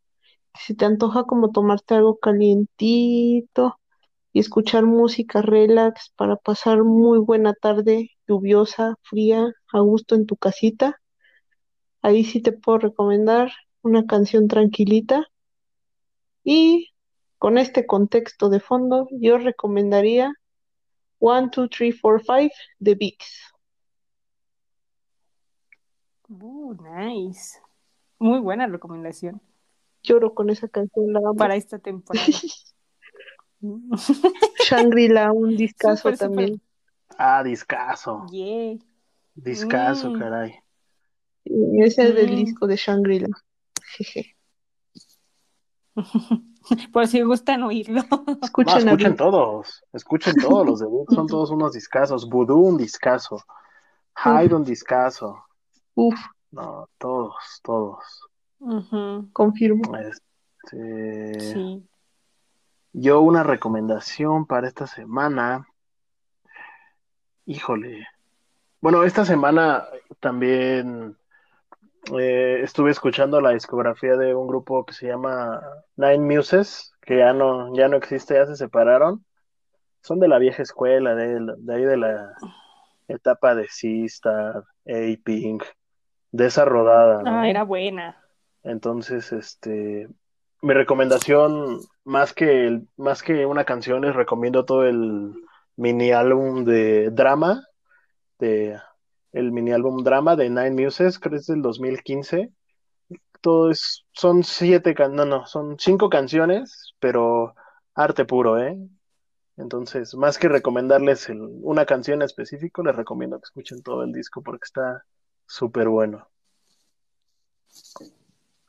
se te antoja como tomarte algo calientito y escuchar música relax para pasar muy buena tarde lluviosa, fría, a gusto en tu casita. Ahí sí te puedo recomendar una canción tranquilita. Y con este contexto de fondo, yo recomendaría One, Two, Three, Four, Five de VIX. uh, nice. Muy buena recomendación Lloro con esa canción, la amo. para esta temporada. Shangri-La, un discazo también. Ah, discaso. Yeah. Discaso, Mm. caray. Ese es del Mm. disco de Shangri-La. Jeje. Por si gustan oírlo. Escuchen escuchen todos. Escuchen todos los debuts. Son todos unos discasos. Voodoo, un discazo. Hyde, un discazo. Uf, No, todos, todos. Confirmo. Este, Sí. Yo una recomendación para esta semana. Híjole. Bueno, esta semana también eh, estuve escuchando la discografía de un grupo que se llama Nine Muses, que ya no, ya no existe, ya se separaron. Son de la vieja escuela, de, de ahí de la etapa de Sistar, A-Pink, de esa rodada, ¿no? Ah, era buena. Entonces, este, mi recomendación, más que, el- más que una canción, les recomiendo todo el mini álbum de drama, de, el mini álbum drama de Nine Muses, creo que es del 2015. Todo es, son siete, can- no, no, son cinco canciones, pero arte puro, ¿eh? Entonces, más que recomendarles el- una canción en específico, les recomiendo que escuchen todo el disco porque está súper bueno.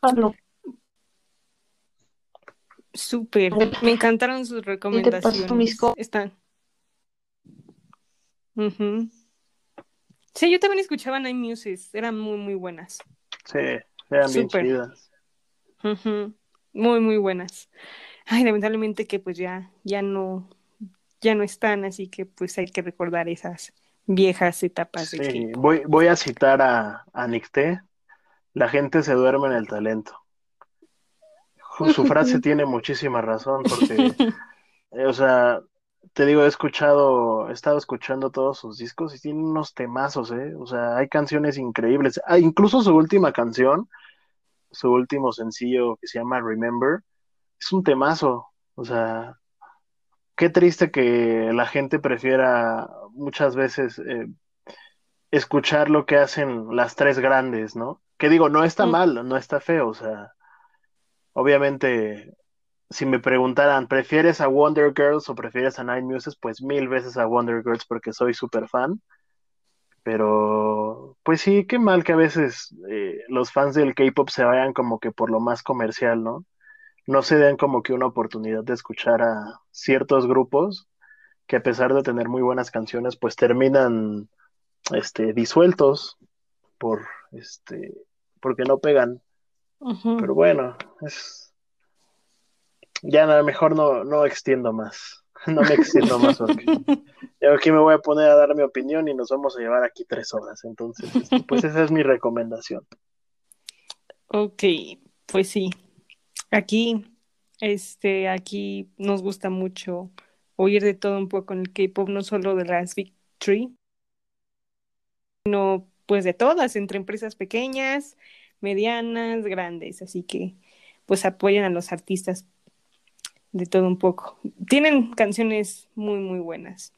Jalo. Súper. Me encantaron sus recomendaciones. Están. Sí, yo también escuchaba Nine Muses. Eran muy, muy buenas. Sí, eran bien chidas. Ujú. Muy, muy buenas. Ay, lamentablemente que pues ya, ya no, ya no están, así que pues hay que recordar esas viejas etapas Sí, voy, voy a citar a, a Nicté. La gente se duerme en el talento. Su frase tiene muchísima razón porque, o sea, te digo, he escuchado, he estado escuchando todos sus discos y tiene unos temazos, ¿eh? O sea, hay canciones increíbles. Ah, incluso su última canción, su último sencillo que se llama Remember, es un temazo. O sea, qué triste que la gente prefiera muchas veces eh, escuchar lo que hacen las tres grandes, ¿no? Que digo, no está mal, no está feo, o sea, obviamente, si me preguntaran, ¿prefieres a Wonder Girls o prefieres a Nine Muses? Pues mil veces a Wonder Girls porque soy súper fan. Pero, pues sí, qué mal que a veces eh, los fans del K-pop se vayan como que por lo más comercial, ¿no? No se den como que una oportunidad de escuchar a ciertos grupos que a pesar de tener muy buenas canciones, pues terminan este, disueltos por este, porque no pegan. Pero bueno, es ya no, mejor no, no extiendo más. No me extiendo más porque yo aquí me voy a poner a dar mi opinión y nos vamos a llevar aquí tres horas. Entonces, este, pues esa es mi recomendación. Ok, pues sí. Aquí, este, aquí nos gusta mucho oír de todo un poco en el K-pop, no solo de las Big Three, sino pues de todas, entre empresas pequeñas, medianas, grandes. Así que, pues apoyan a los artistas de todo un poco. Tienen canciones muy, muy buenas,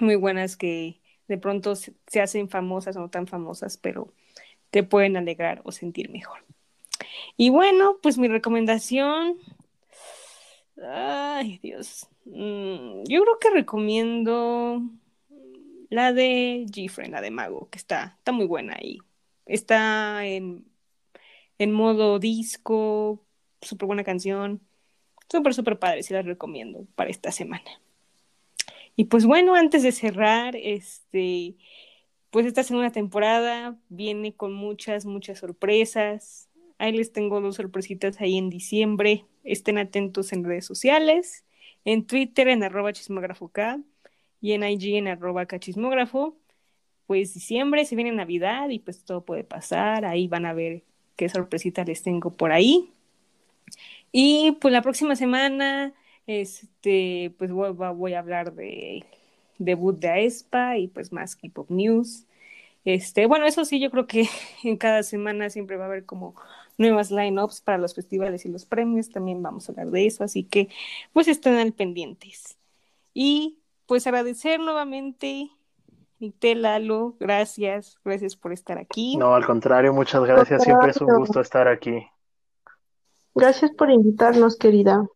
muy buenas que de pronto se, hacen famosas o no tan famosas, pero te pueden alegrar o sentir mejor. Y bueno, pues mi recomendación. Ay, Dios. Mm, yo creo que recomiendo la de Gfriend, la de Mago, que está, está muy buena ahí. Está en, en modo disco, súper buena canción. Súper, súper padre, sí la recomiendo para esta semana. Y pues bueno, antes de cerrar, este, pues esta segunda temporada viene con muchas, muchas sorpresas. Ahí les tengo dos sorpresitas ahí en diciembre. Estén atentos en redes sociales, en Twitter en arroba chismógrafo K y en IG en arroba cachismógrafo. Pues diciembre se viene Navidad y pues todo puede pasar. Ahí van a ver qué sorpresita les tengo por ahí. Y pues la próxima semana, este, pues voy, voy a hablar de debut de Aespa y pues más K-pop news. Este, bueno, eso sí, yo creo que en cada semana siempre va a haber como nuevas lineups para los festivales y los premios. También vamos a hablar de eso, así que pues estén al pendientes. Y pues agradecer nuevamente, Nicté Lalo, gracias, gracias por estar aquí. No, al contrario, muchas gracias. Siempre es un gusto estar aquí. Gracias por invitarnos, querida.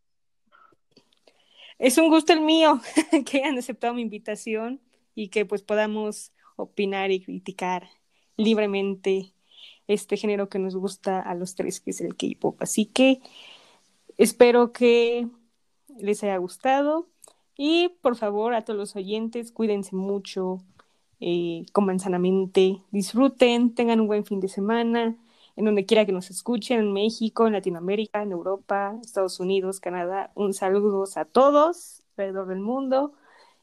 Es un gusto el mío que hayan aceptado mi invitación y que pues podamos opinar y criticar libremente este género que nos gusta a los tres, que es el K-pop. Así que espero que les haya gustado y por favor a todos los oyentes, cuídense mucho, eh, coman sanamente, disfruten, tengan un buen fin de semana en donde quiera que nos escuchen, en México, en Latinoamérica, en Europa, Estados Unidos, Canadá. Un saludo a todos alrededor del mundo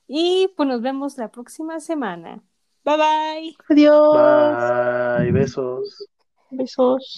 y pues nos vemos la próxima semana. Bye bye. Adiós. Bye, besos. Besos.